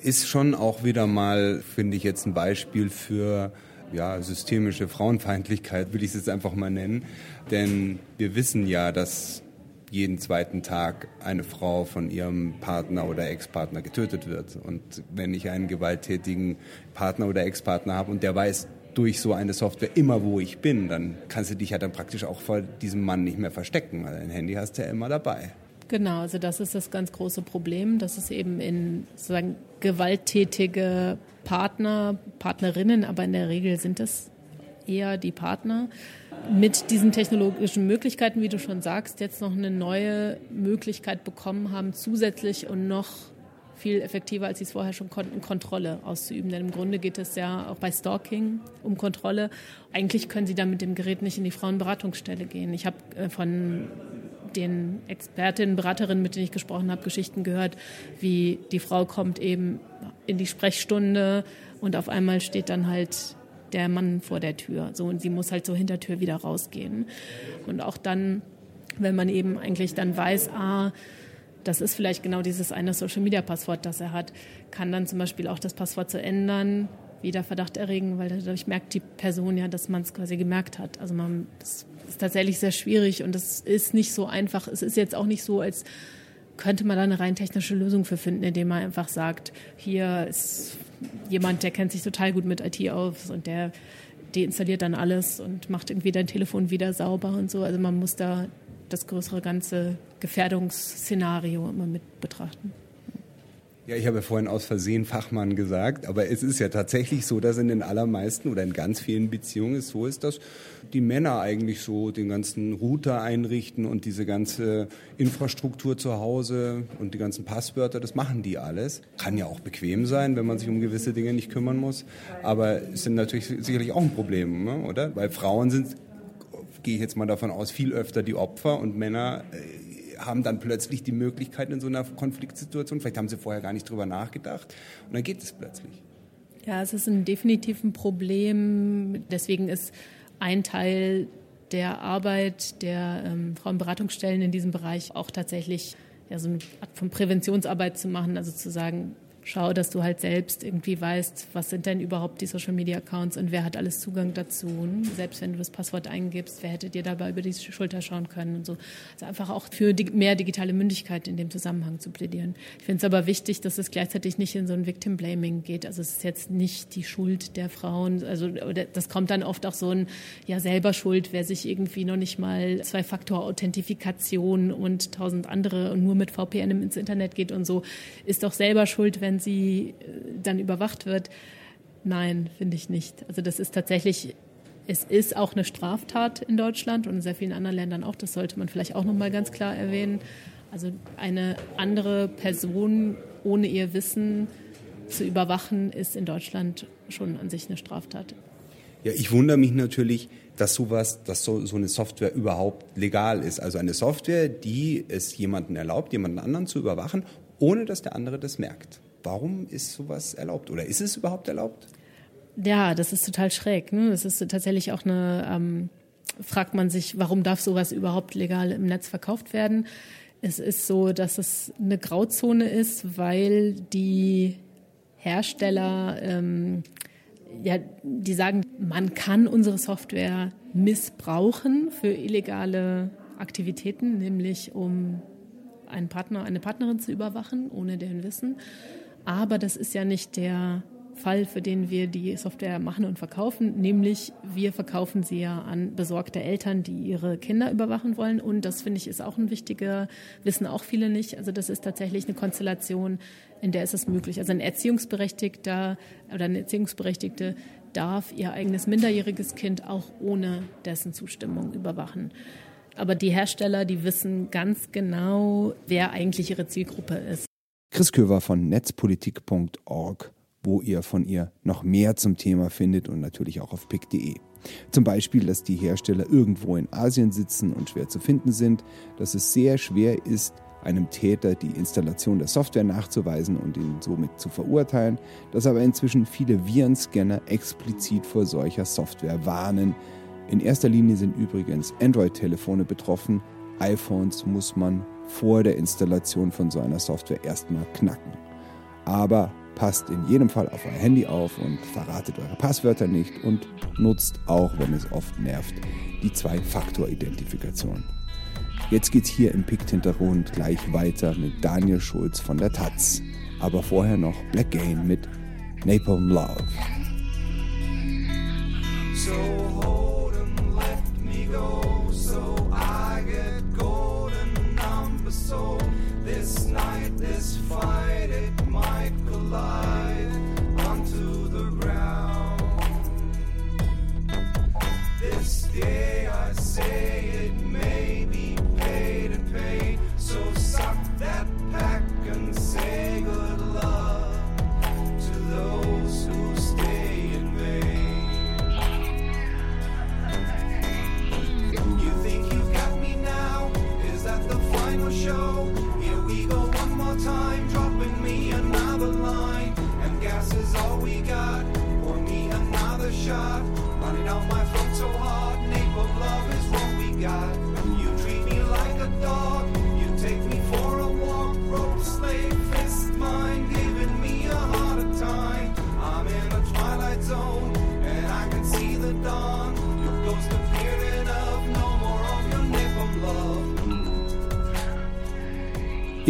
Speaker 1: Ist schon auch wieder mal, finde ich, jetzt ein Beispiel für ja, systemische Frauenfeindlichkeit, will ich es jetzt einfach mal nennen. Denn wir wissen ja, dass jeden zweiten Tag eine Frau von ihrem Partner oder Ex-Partner getötet wird. Und wenn ich einen gewalttätigen Partner oder Ex-Partner habe und der weiß durch so eine Software immer, wo ich bin, dann kannst du dich ja dann praktisch auch vor diesem Mann nicht mehr verstecken, weil dein Handy hast du ja immer dabei.
Speaker 12: Genau, also das ist das ganz große Problem, dass es eben in sozusagen gewalttätige Partner, Partnerinnen, aber in der Regel sind es eher die Partner, mit diesen technologischen Möglichkeiten, wie du schon sagst, jetzt noch eine neue Möglichkeit bekommen haben, zusätzlich und noch viel effektiver, als sie es vorher schon konnten, Kontrolle auszuüben. Denn im Grunde geht es ja auch bei Stalking um Kontrolle. Eigentlich können sie dann mit dem Gerät nicht in die Frauenberatungsstelle gehen. Ich habe äh, von den Expertinnen, Beraterinnen, mit denen ich gesprochen habe, Geschichten gehört, wie die Frau kommt eben in die Sprechstunde und auf einmal steht dann halt der Mann vor der Tür. So, und sie muss halt so hinter Tür wieder rausgehen. Und auch dann, wenn man eben eigentlich dann weiß, ah, das ist vielleicht genau dieses eine Social Media Passwort, das er hat, kann dann zum Beispiel auch das Passwort zu ändern, wieder Verdacht erregen, weil dadurch merkt die Person ja, dass man es quasi gemerkt hat. Also man, das ist tatsächlich sehr schwierig und es ist nicht so einfach. Es ist jetzt auch nicht so, als könnte man da eine rein technische Lösung für finden, indem man einfach sagt, hier ist jemand, der kennt sich total gut mit IT aus und der deinstalliert dann alles und macht irgendwie dein Telefon wieder sauber und so. Also man muss da das größere ganze Gefährdungsszenario immer mit betrachten.
Speaker 1: Ja, ich habe vorhin aus Versehen Fachmann gesagt, aber es ist ja tatsächlich so, dass in den allermeisten oder in ganz vielen Beziehungen es so ist, dass die Männer eigentlich so den ganzen Router einrichten und diese ganze Infrastruktur zu Hause und die ganzen Passwörter, das machen die alles. Kann ja auch bequem sein, wenn man sich um gewisse Dinge nicht kümmern muss, aber es sind natürlich sicherlich auch ein Problem, ne, oder? Weil Frauen sind, gehe ich jetzt mal davon aus, viel öfter die Opfer und Männer äh, haben dann plötzlich die Möglichkeit in so einer Konfliktsituation, vielleicht haben sie vorher gar nicht drüber nachgedacht und dann geht es plötzlich.
Speaker 12: Ja, es ist ein definitiv ein Problem. Deswegen ist ein Teil der Arbeit der ähm, Frauenberatungsstellen in diesem Bereich auch tatsächlich ja, so eine Art von Präventionsarbeit zu machen, also zu sagen, schau, dass du halt selbst irgendwie weißt, was sind denn überhaupt die Social Media Accounts und wer hat alles Zugang dazu. Selbst wenn du das Passwort eingibst, wer hätte dir dabei über die Schulter schauen können und so. Also einfach auch für mehr digitale Mündigkeit in dem Zusammenhang zu plädieren. Ich finde es aber wichtig, dass es gleichzeitig nicht in so ein Victim Blaming geht. Also es ist jetzt nicht die Schuld der Frauen. Also das kommt dann oft auch so ein, ja selber Schuld, wer sich irgendwie noch nicht mal Zwei-Faktor-Authentifikation und tausend andere und nur mit VPN ins Internet geht und so, ist doch selber schuld, wenn sie äh, dann überwacht wird. Nein, finde ich nicht. Also das ist tatsächlich, es ist auch eine Straftat in Deutschland und in sehr vielen anderen Ländern auch. Das sollte man vielleicht auch noch mal ganz klar erwähnen. Also eine andere Person ohne ihr Wissen zu überwachen, ist in Deutschland schon an sich eine Straftat.
Speaker 1: Ja, ich wundere mich natürlich, dass sowas, dass so, so eine Software überhaupt legal ist. Also eine Software, die es jemanden erlaubt, jemanden anderen zu überwachen, ohne dass der andere das merkt. Warum ist sowas erlaubt oder ist es überhaupt erlaubt?
Speaker 12: Ja, das ist total schräg. Ne? Das ist tatsächlich auch eine, ähm, fragt man sich, warum darf sowas überhaupt legal im Netz verkauft werden? Es ist so, dass es eine Grauzone ist, weil die Hersteller, ähm, ja, die sagen, man kann unsere Software missbrauchen für illegale Aktivitäten, nämlich um einen Partner, eine Partnerin zu überwachen, ohne deren Wissen. Aber das ist ja nicht der Fall, für den wir die Software machen und verkaufen, nämlich wir verkaufen sie ja an besorgte Eltern, die ihre Kinder überwachen wollen. Und das finde ich ist auch ein wichtiger, wissen auch viele nicht. Also das ist tatsächlich eine Konstellation, in der ist es möglich. Also ein Erziehungsberechtigter oder eine Erziehungsberechtigte darf ihr eigenes minderjähriges Kind auch ohne dessen Zustimmung überwachen. Aber die Hersteller, die wissen ganz genau, wer eigentlich ihre Zielgruppe ist.
Speaker 1: Chris Köver von netzpolitik.org, wo ihr von ihr noch mehr zum Thema findet und natürlich auch auf pick.de. Zum Beispiel, dass die Hersteller irgendwo in Asien sitzen und schwer zu finden sind, dass es sehr schwer ist, einem Täter die Installation der Software nachzuweisen und ihn somit zu verurteilen, dass aber inzwischen viele Virenscanner explizit vor solcher Software warnen. In erster Linie sind übrigens Android-Telefone betroffen, iPhones muss man vor der Installation von so einer Software erstmal knacken. Aber passt in jedem Fall auf euer Handy auf und verratet eure Passwörter nicht und nutzt auch, wenn es oft nervt, die Zwei-Faktor-Identifikation. Jetzt geht's hier im Pikt-Hintergrund gleich weiter mit Daniel Schulz von der Taz. Aber vorher noch Black Gain mit Napalm Love. So numbers. So this night, this fight, it might collide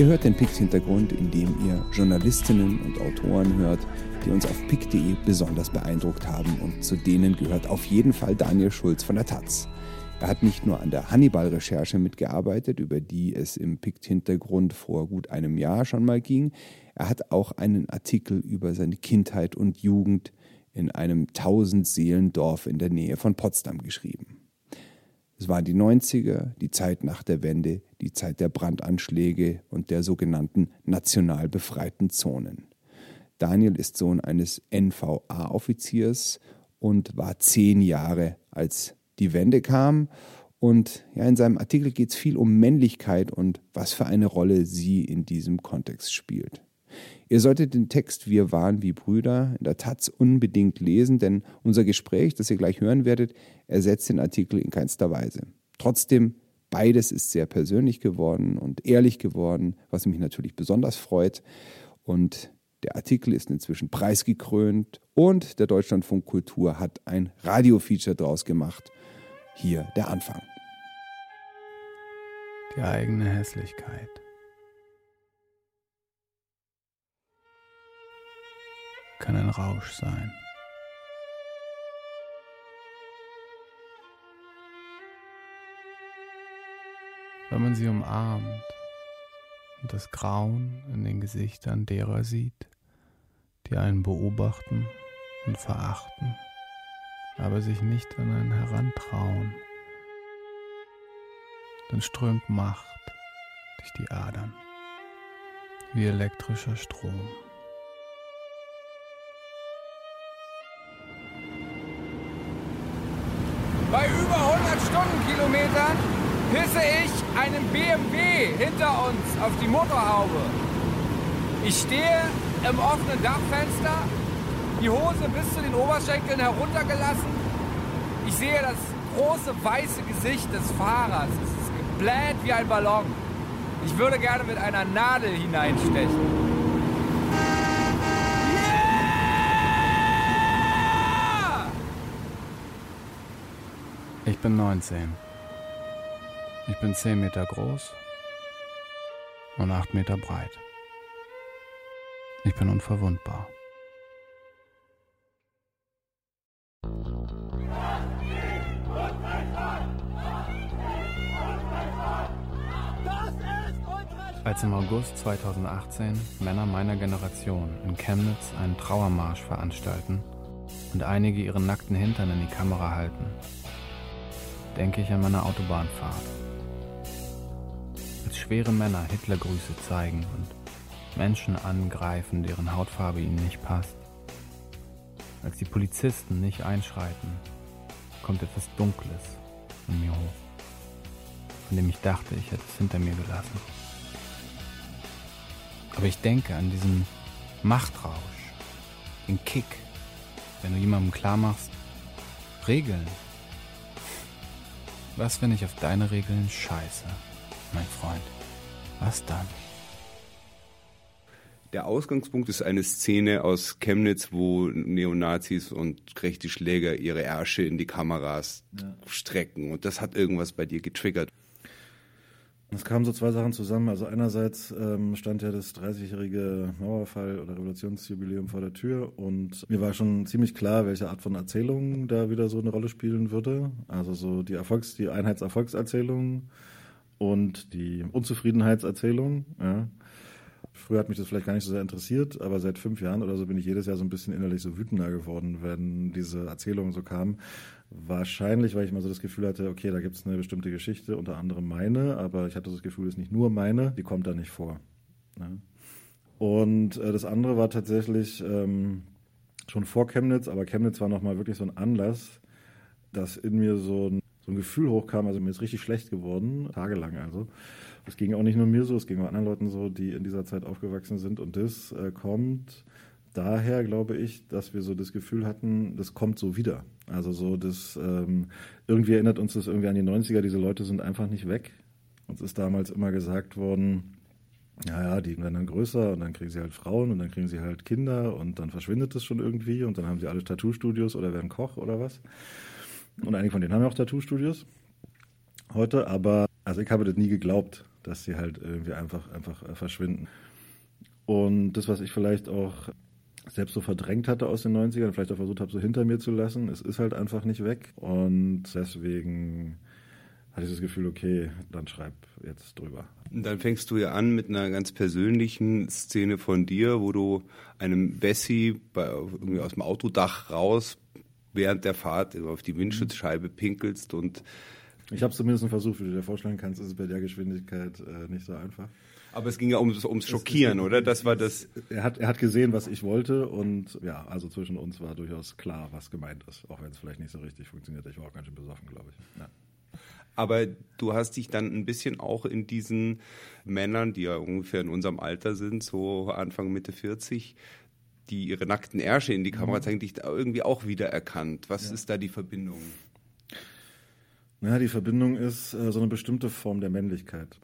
Speaker 1: Ihr hört den Pix-Hintergrund, indem ihr Journalistinnen und Autoren hört, die uns auf pick.de besonders beeindruckt haben und zu denen gehört auf jeden Fall Daniel Schulz von der Taz. Er hat nicht nur an der Hannibal-Recherche mitgearbeitet, über die es im Pikt-Hintergrund vor gut einem Jahr schon mal ging. Er hat auch einen Artikel über seine Kindheit und Jugend in einem Tausendseelendorf in der Nähe von Potsdam geschrieben. Es waren die 90er, die Zeit nach der Wende, die Zeit der Brandanschläge und der sogenannten national befreiten Zonen. Daniel ist Sohn eines NVA-Offiziers und war zehn Jahre, als die Wende kam. Und ja, in seinem Artikel geht es viel um Männlichkeit und was für eine Rolle sie in diesem Kontext spielt. Ihr solltet den Text Wir waren wie Brüder in der Taz unbedingt lesen, denn unser Gespräch, das ihr gleich hören werdet, ersetzt den Artikel in keinster Weise. Trotzdem, beides ist sehr persönlich geworden und ehrlich geworden, was mich natürlich besonders freut. Und Der Artikel ist inzwischen preisgekrönt und der Deutschlandfunk Kultur hat ein Radiofeature draus gemacht. Hier der Anfang.
Speaker 13: Die eigene Hässlichkeit. Kann ein Rausch sein. Wenn man sie umarmt und das Grauen in den Gesichtern derer sieht, die einen beobachten und verachten, aber sich nicht an einen herantrauen, dann strömt Macht durch die Adern wie elektrischer Strom.
Speaker 14: Bei über 100 Stundenkilometern pisse ich einen BMW hinter uns auf die Motorhaube. Ich stehe im offenen Dachfenster, die Hose bis zu den Oberschenkeln heruntergelassen. Ich sehe das große weiße Gesicht des Fahrers. Es ist gebläht wie ein Ballon. Ich würde gerne mit einer Nadel hineinstechen.
Speaker 13: Bin 19. Ich bin 10 Meter groß und 8 Meter breit. Ich bin unverwundbar. Als im August 2018 Männer meiner Generation in Chemnitz einen Trauermarsch veranstalten und einige ihren nackten Hintern in die Kamera halten, denke ich an meine Autobahnfahrt. Als schwere Männer Hitlergrüße zeigen und Menschen angreifen, deren Hautfarbe ihnen nicht passt. Als die Polizisten nicht einschreiten, kommt etwas Dunkles in mir hoch, von dem ich dachte, ich hätte es hinter mir gelassen. Aber ich denke an diesen Machtrausch, den Kick, wenn du jemandem klar machst, Regeln was, wenn ich auf deine Regeln scheiße, mein Freund? Was dann?
Speaker 3: Der Ausgangspunkt ist eine Szene aus Chemnitz, wo Neonazis und rechte Schläger ihre Ärsche in die Kameras ja. strecken. Und das hat irgendwas bei dir getriggert.
Speaker 15: Es kamen so zwei Sachen zusammen. Also einerseits ähm, stand ja das 30-jährige Mauerfall oder Revolutionsjubiläum vor der Tür und mir war schon ziemlich klar, welche Art von Erzählung da wieder so eine Rolle spielen würde. Also so die Erfolgs-, die Einheitserfolgserzählung und die Unzufriedenheitserzählung. Ja. Früher hat mich das vielleicht gar nicht so sehr interessiert, aber seit fünf Jahren oder so bin ich jedes Jahr so ein bisschen innerlich so wütender geworden, wenn diese Erzählungen so kamen. Wahrscheinlich, weil ich mal so das Gefühl hatte, okay, da gibt es eine bestimmte Geschichte, unter anderem meine, aber ich hatte das Gefühl, es ist nicht nur meine, die kommt da nicht vor. Ne? Und äh, das andere war tatsächlich ähm, schon vor Chemnitz, aber Chemnitz war nochmal wirklich so ein Anlass, dass in mir so ein, so ein Gefühl hochkam, also mir ist richtig schlecht geworden, tagelang also. Es ging auch nicht nur mir so, es ging auch anderen Leuten so, die in dieser Zeit aufgewachsen sind. Und das äh, kommt daher, glaube ich, dass wir so das Gefühl hatten, das kommt so wieder. Also so das, ähm, irgendwie erinnert uns das irgendwie an die 90er, diese Leute sind einfach nicht weg. Uns ist damals immer gesagt worden, naja, die werden dann größer und dann kriegen sie halt Frauen und dann kriegen sie halt Kinder und dann verschwindet das schon irgendwie und dann haben sie alle Tattoo-Studios oder werden Koch oder was. Und einige von denen haben ja auch Tattoo-Studios heute, aber also ich habe das nie geglaubt, dass sie halt irgendwie einfach, einfach äh, verschwinden. Und das, was ich vielleicht auch selbst so verdrängt hatte aus den 90ern, vielleicht auch versucht habe, so hinter mir zu lassen, es ist halt einfach nicht weg. Und deswegen hatte ich das Gefühl, okay, dann schreib jetzt drüber.
Speaker 3: Und dann fängst du ja an mit einer ganz persönlichen Szene von dir, wo du einem Bessie bei, irgendwie aus dem Autodach raus während der Fahrt auf die Windschutzscheibe pinkelst und
Speaker 15: ich habe es zumindest versucht, wie du dir vorstellen kannst, ist es bei der Geschwindigkeit äh, nicht so einfach.
Speaker 3: Aber es ging ja ums, ums Schockieren, es, oder? Das war das.
Speaker 15: Er hat, er hat gesehen, was ich wollte und ja, also zwischen uns war durchaus klar, was gemeint ist, auch wenn es vielleicht nicht so richtig funktioniert. Ich war auch ganz schön besoffen, glaube ich. Ja.
Speaker 3: Aber du hast dich dann ein bisschen auch in diesen Männern, die ja ungefähr in unserem Alter sind, so Anfang, Mitte 40, die ihre nackten Ärsche in die Kamera mhm. zeigen, dich irgendwie auch wiedererkannt. Was ja. ist da die Verbindung?
Speaker 15: Naja, die Verbindung ist äh, so eine bestimmte Form der Männlichkeit.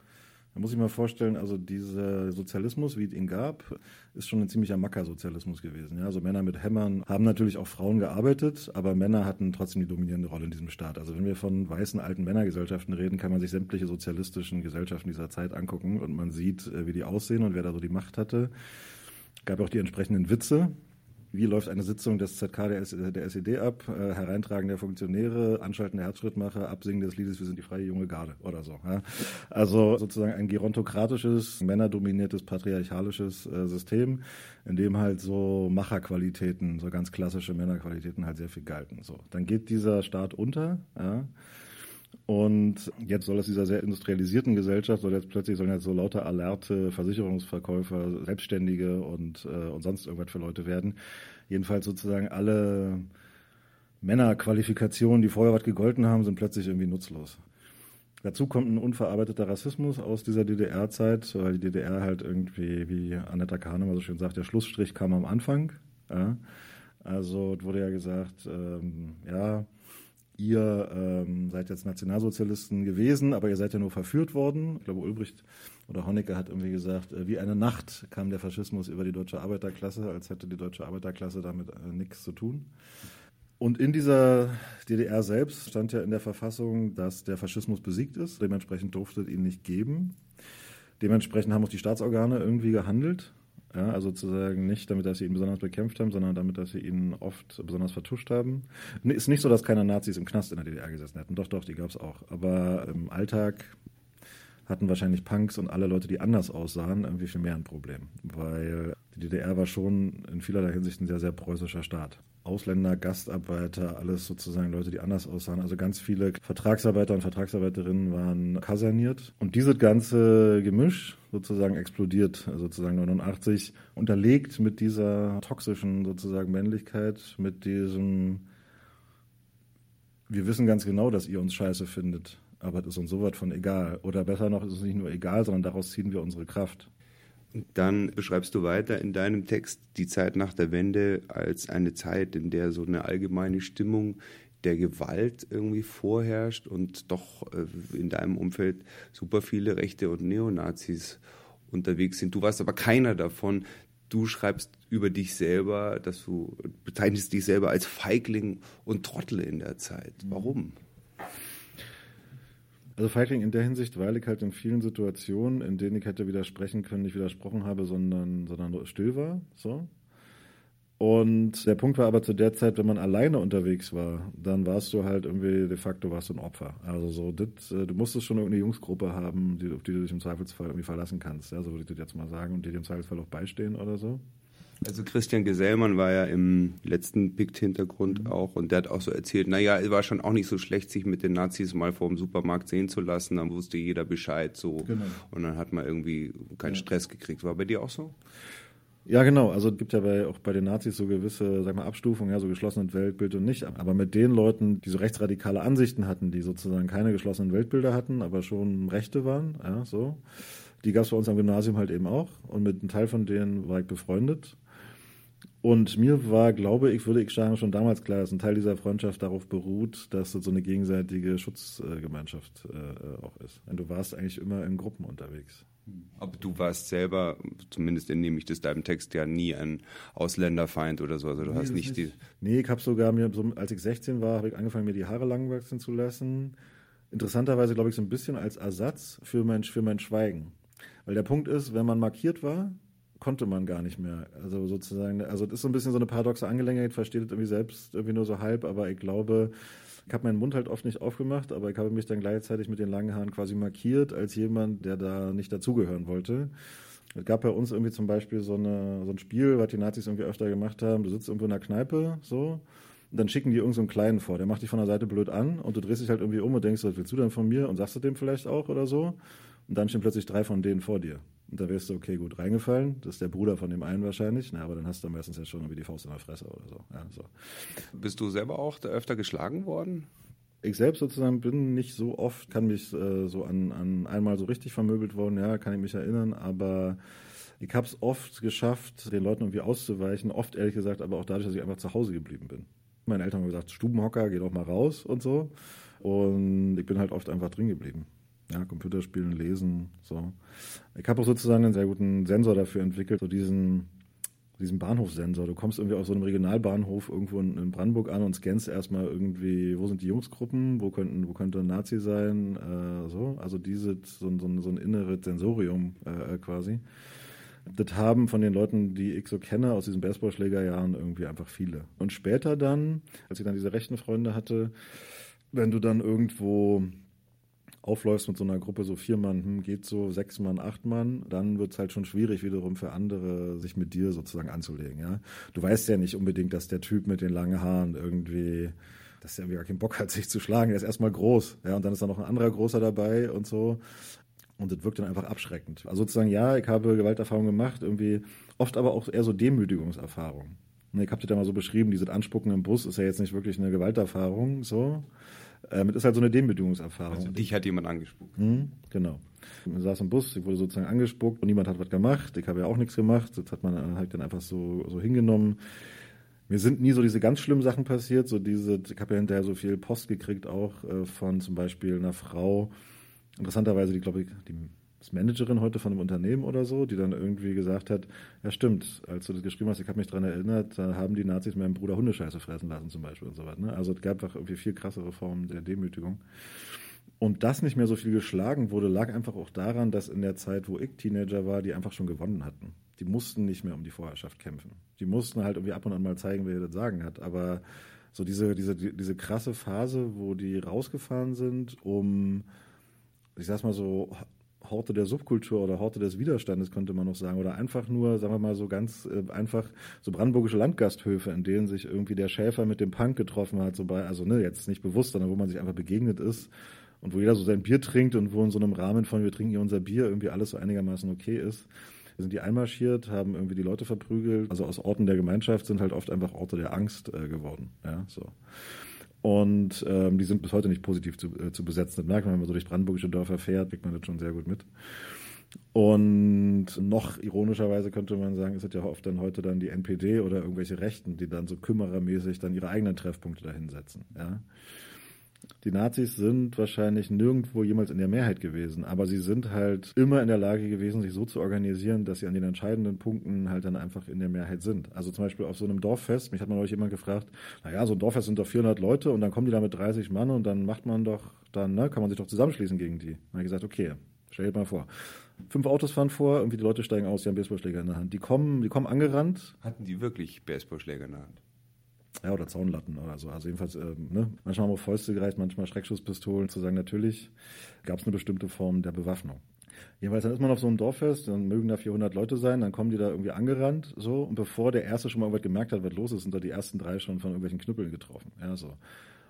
Speaker 15: Da muss ich mal vorstellen, also dieser Sozialismus, wie es ihn gab, ist schon ein ziemlicher Mackersozialismus gewesen. Ja, also Männer mit Hämmern haben natürlich auch Frauen gearbeitet, aber Männer hatten trotzdem die dominierende Rolle in diesem Staat. Also wenn wir von weißen alten Männergesellschaften reden, kann man sich sämtliche sozialistischen Gesellschaften dieser Zeit angucken und man sieht, äh, wie die aussehen und wer da so die Macht hatte. Gab auch die entsprechenden Witze, wie läuft eine Sitzung des ZK der, der SED ab, äh, Hereintragen der Funktionäre, Anschalten der Herzschrittmacher, Absingen des Liedes Wir sind die freie junge Garde oder so. Ja. Also sozusagen ein gerontokratisches, männerdominiertes, patriarchalisches äh, System, in dem halt so Macherqualitäten, so ganz klassische Männerqualitäten halt sehr viel galten. So, dann geht dieser Staat unter, ja. Und jetzt soll aus dieser sehr industrialisierten Gesellschaft, soll jetzt plötzlich sollen jetzt so lauter alerte Versicherungsverkäufer, Selbstständige und, äh, und sonst irgendwas für Leute werden. Jedenfalls sozusagen alle Männerqualifikationen, die vorher was gegolten haben, sind plötzlich irgendwie nutzlos. Dazu kommt ein unverarbeiteter Rassismus aus dieser DDR-Zeit, weil die DDR halt irgendwie, wie Annetta Kahnemann so schön sagt, der Schlussstrich kam am Anfang. Ja. Also wurde ja gesagt, ähm, ja, ihr ähm, seid jetzt Nationalsozialisten gewesen, aber ihr seid ja nur verführt worden. Ich glaube, Ulbricht oder Honecker hat irgendwie gesagt, äh, wie eine Nacht kam der Faschismus über die deutsche Arbeiterklasse, als hätte die deutsche Arbeiterklasse damit äh, nichts zu tun. Und in dieser DDR selbst stand ja in der Verfassung, dass der Faschismus besiegt ist. Dementsprechend durfte es ihn nicht geben. Dementsprechend haben auch die Staatsorgane irgendwie gehandelt. Ja, also sozusagen nicht damit, dass sie ihn besonders bekämpft haben, sondern damit, dass sie ihn oft besonders vertuscht haben. Ist nicht so, dass keine Nazis im Knast in der DDR gesessen hätten. Doch, doch, die gab es auch. Aber im Alltag hatten wahrscheinlich Punks und alle Leute, die anders aussahen, irgendwie viel mehr ein Problem. Weil die DDR war schon in vielerlei Hinsicht ein sehr, sehr preußischer Staat. Ausländer, Gastarbeiter, alles sozusagen Leute, die anders aussahen. Also ganz viele Vertragsarbeiter und Vertragsarbeiterinnen waren kaserniert. Und dieses ganze Gemisch sozusagen explodiert, sozusagen 89, unterlegt mit dieser toxischen sozusagen Männlichkeit, mit diesem, wir wissen ganz genau, dass ihr uns scheiße findet, aber es ist uns sowas von egal. Oder besser noch, ist es nicht nur egal, sondern daraus ziehen wir unsere Kraft.
Speaker 3: Dann beschreibst du weiter in deinem Text die Zeit nach der Wende als eine Zeit, in der so eine allgemeine Stimmung der Gewalt irgendwie vorherrscht und doch äh, in deinem Umfeld super viele Rechte und Neonazis unterwegs sind. Du warst aber keiner davon. Du schreibst über dich selber, dass du bezeichnest dich selber als Feigling und Trottel in der Zeit. Warum?
Speaker 15: Also Feigling in der Hinsicht, weil ich halt in vielen Situationen, in denen ich hätte widersprechen können, nicht widersprochen habe, sondern, sondern still war. So. Und der Punkt war aber zu der Zeit, wenn man alleine unterwegs war, dann warst du halt irgendwie de facto warst du ein Opfer. Also so, dit, äh, du musstest schon irgendeine Jungsgruppe haben, die, auf die du dich im Zweifelsfall irgendwie verlassen kannst. Ja, so würde ich das jetzt mal sagen und die dir im Zweifelsfall auch beistehen oder so.
Speaker 3: Also Christian Gesellmann war ja im letzten Pict-Hintergrund mhm. auch und der hat auch so erzählt, naja, es war schon auch nicht so schlecht, sich mit den Nazis mal vor dem Supermarkt sehen zu lassen, dann wusste jeder Bescheid so genau. und dann hat man irgendwie keinen ja. Stress gekriegt. War bei dir auch so?
Speaker 15: Ja, genau. Also es gibt ja bei, auch bei den Nazis so gewisse, sag mal, Abstufungen, ja, so geschlossene Weltbild und nicht. Aber mit den Leuten, die so rechtsradikale Ansichten hatten, die sozusagen keine geschlossenen Weltbilder hatten, aber schon Rechte waren, ja, so, die gab es bei uns am Gymnasium halt eben auch. Und mit einem Teil von denen war ich befreundet. Und mir war, glaube ich, würde ich sagen, schon damals klar, dass ein Teil dieser Freundschaft darauf beruht, dass es so eine gegenseitige Schutzgemeinschaft äh, auch ist. Und du warst eigentlich immer in Gruppen unterwegs.
Speaker 3: Aber du warst selber, zumindest entnehme ich das deinem Text, ja nie ein Ausländerfeind oder so. Also du nee, hast nicht, die.
Speaker 15: Nee, ich habe sogar mir, so, als ich 16 war, habe ich angefangen, mir die Haare lang wachsen zu lassen. Interessanterweise, glaube ich, so ein bisschen als Ersatz für mein, für mein Schweigen. Weil der Punkt ist, wenn man markiert war, konnte man gar nicht mehr. Also sozusagen, also das ist so ein bisschen so eine paradoxe Angelegenheit, versteht es irgendwie selbst irgendwie nur so halb, aber ich glaube, ich habe meinen Mund halt oft nicht aufgemacht, aber ich habe mich dann gleichzeitig mit den langen Haaren quasi markiert als jemand, der da nicht dazugehören wollte. Es gab bei uns irgendwie zum Beispiel so, eine, so ein Spiel, was die Nazis irgendwie öfter gemacht haben. Du sitzt irgendwo in der Kneipe, so, und dann schicken die irgendeinen so Kleinen vor. Der macht dich von der Seite blöd an und du drehst dich halt irgendwie um und denkst, was willst du denn von mir? Und sagst du dem vielleicht auch oder so. Und dann stehen plötzlich drei von denen vor dir. Und da wärst du, okay, gut reingefallen. Das ist der Bruder von dem einen wahrscheinlich. Na, aber dann hast du meistens ja schon irgendwie die Faust in der Fresse oder so. Ja, so.
Speaker 3: Bist du selber auch öfter geschlagen worden?
Speaker 15: Ich selbst sozusagen bin nicht so oft, kann mich äh, so an, an einmal so richtig vermöbelt worden, ja, kann ich mich erinnern, aber ich habe es oft geschafft, den Leuten irgendwie auszuweichen, oft ehrlich gesagt, aber auch dadurch, dass ich einfach zu Hause geblieben bin. Meine Eltern haben gesagt, Stubenhocker, geh doch mal raus und so. Und ich bin halt oft einfach drin geblieben. Ja, Computerspielen, Lesen, so. Ich habe auch sozusagen einen sehr guten Sensor dafür entwickelt, so diesen, diesen Bahnhofsensor. Du kommst irgendwie auf so einem Regionalbahnhof irgendwo in, Brandenburg an und scannst erstmal irgendwie, wo sind die Jungsgruppen, wo könnten, wo könnte ein Nazi sein, äh, so. Also diese, so, so, so ein inneres Sensorium äh, quasi. Das haben von den Leuten, die ich so kenne aus diesen Baseballschlägerjahren irgendwie einfach viele. Und später dann, als ich dann diese rechten Freunde hatte, wenn du dann irgendwo aufläufst mit so einer Gruppe, so vier Mann, hm, geht so, sechs Mann, acht Mann, dann wird es halt schon schwierig wiederum für andere, sich mit dir sozusagen anzulegen. Ja? Du weißt ja nicht unbedingt, dass der Typ mit den langen Haaren irgendwie, dass der irgendwie gar keinen Bock hat, sich zu schlagen. Der ist erstmal groß, ja, und dann ist da noch ein anderer Großer dabei und so. Und das wirkt dann einfach abschreckend. Also sozusagen, ja, ich habe Gewalterfahrung gemacht, irgendwie oft aber auch eher so Demütigungserfahrung. Ich habe das ja mal so beschrieben, dieses Anspucken im Bus ist ja jetzt nicht wirklich eine Gewalterfahrung, so. Ähm, das ist halt so eine Demütigungserfahrung. Also
Speaker 3: dich hat jemand angespuckt.
Speaker 15: Hm, genau. Ich saß im Bus, ich wurde sozusagen angespuckt und niemand hat was gemacht. Ich habe ja auch nichts gemacht. Das hat man halt dann einfach so, so hingenommen. Mir sind nie so diese ganz schlimmen Sachen passiert. So diese, ich habe ja hinterher so viel Post gekriegt, auch äh, von zum Beispiel einer Frau, interessanterweise, die, glaube ich, die Managerin heute von einem Unternehmen oder so, die dann irgendwie gesagt hat, ja stimmt, als du das geschrieben hast, ich habe mich daran erinnert, da haben die Nazis meinen Bruder Hundescheiße fressen lassen zum Beispiel und so weiter. Ne? Also es gab einfach irgendwie viel krassere Formen der Demütigung. Und dass nicht mehr so viel geschlagen wurde, lag einfach auch daran, dass in der Zeit, wo ich Teenager war, die einfach schon gewonnen hatten. Die mussten nicht mehr um die Vorherrschaft kämpfen. Die mussten halt irgendwie ab und an mal zeigen, wer das Sagen hat. Aber so diese, diese, diese krasse Phase, wo die rausgefahren sind, um ich sag's mal so, Horte der Subkultur oder Horte des Widerstandes, könnte man noch sagen. Oder einfach nur, sagen wir mal so ganz äh, einfach so brandenburgische Landgasthöfe, in denen sich irgendwie der Schäfer mit dem Punk getroffen hat. So bei, also ne, jetzt nicht bewusst, sondern wo man sich einfach begegnet ist und wo jeder so sein Bier trinkt und wo in so einem Rahmen von wir trinken hier unser Bier irgendwie alles so einigermaßen okay ist. sind die einmarschiert, haben irgendwie die Leute verprügelt. Also aus Orten der Gemeinschaft sind halt oft einfach Orte der Angst äh, geworden. Ja, so. Und ähm, die sind bis heute nicht positiv zu, äh, zu besetzen. Das merkt man, wenn man so durch brandenburgische Dörfer fährt, kriegt man das schon sehr gut mit. Und noch ironischerweise könnte man sagen, es ja oft dann heute dann die NPD oder irgendwelche Rechten, die dann so kümmerermäßig dann ihre eigenen Treffpunkte dahinsetzen. Ja? Die Nazis sind wahrscheinlich nirgendwo jemals in der Mehrheit gewesen, aber sie sind halt immer in der Lage gewesen, sich so zu organisieren, dass sie an den entscheidenden Punkten halt dann einfach in der Mehrheit sind. Also zum Beispiel auf so einem Dorffest, mich hat mal euch jemand gefragt, naja, so ein Dorffest sind doch 400 Leute und dann kommen die da mit 30 Mann und dann macht man doch, dann ne, kann man sich doch zusammenschließen gegen die. Dann habe ich gesagt, okay, stell dir mal vor. Fünf Autos fahren vor, irgendwie die Leute steigen aus, die haben Baseballschläger in der Hand. Die kommen, die kommen angerannt.
Speaker 3: Hatten die wirklich Baseballschläger in der Hand?
Speaker 15: Ja, oder Zaunlatten oder so. Also jedenfalls, äh, ne? manchmal haben auch Fäuste gereicht, manchmal Schreckschusspistolen. Zu sagen, natürlich gab es eine bestimmte Form der Bewaffnung. Jedenfalls, dann ist man auf so einem Dorffest, dann mögen da 400 Leute sein, dann kommen die da irgendwie angerannt, so, und bevor der Erste schon mal irgendwas gemerkt hat, was los ist, sind da die ersten drei schon von irgendwelchen Knüppeln getroffen. Ja, so.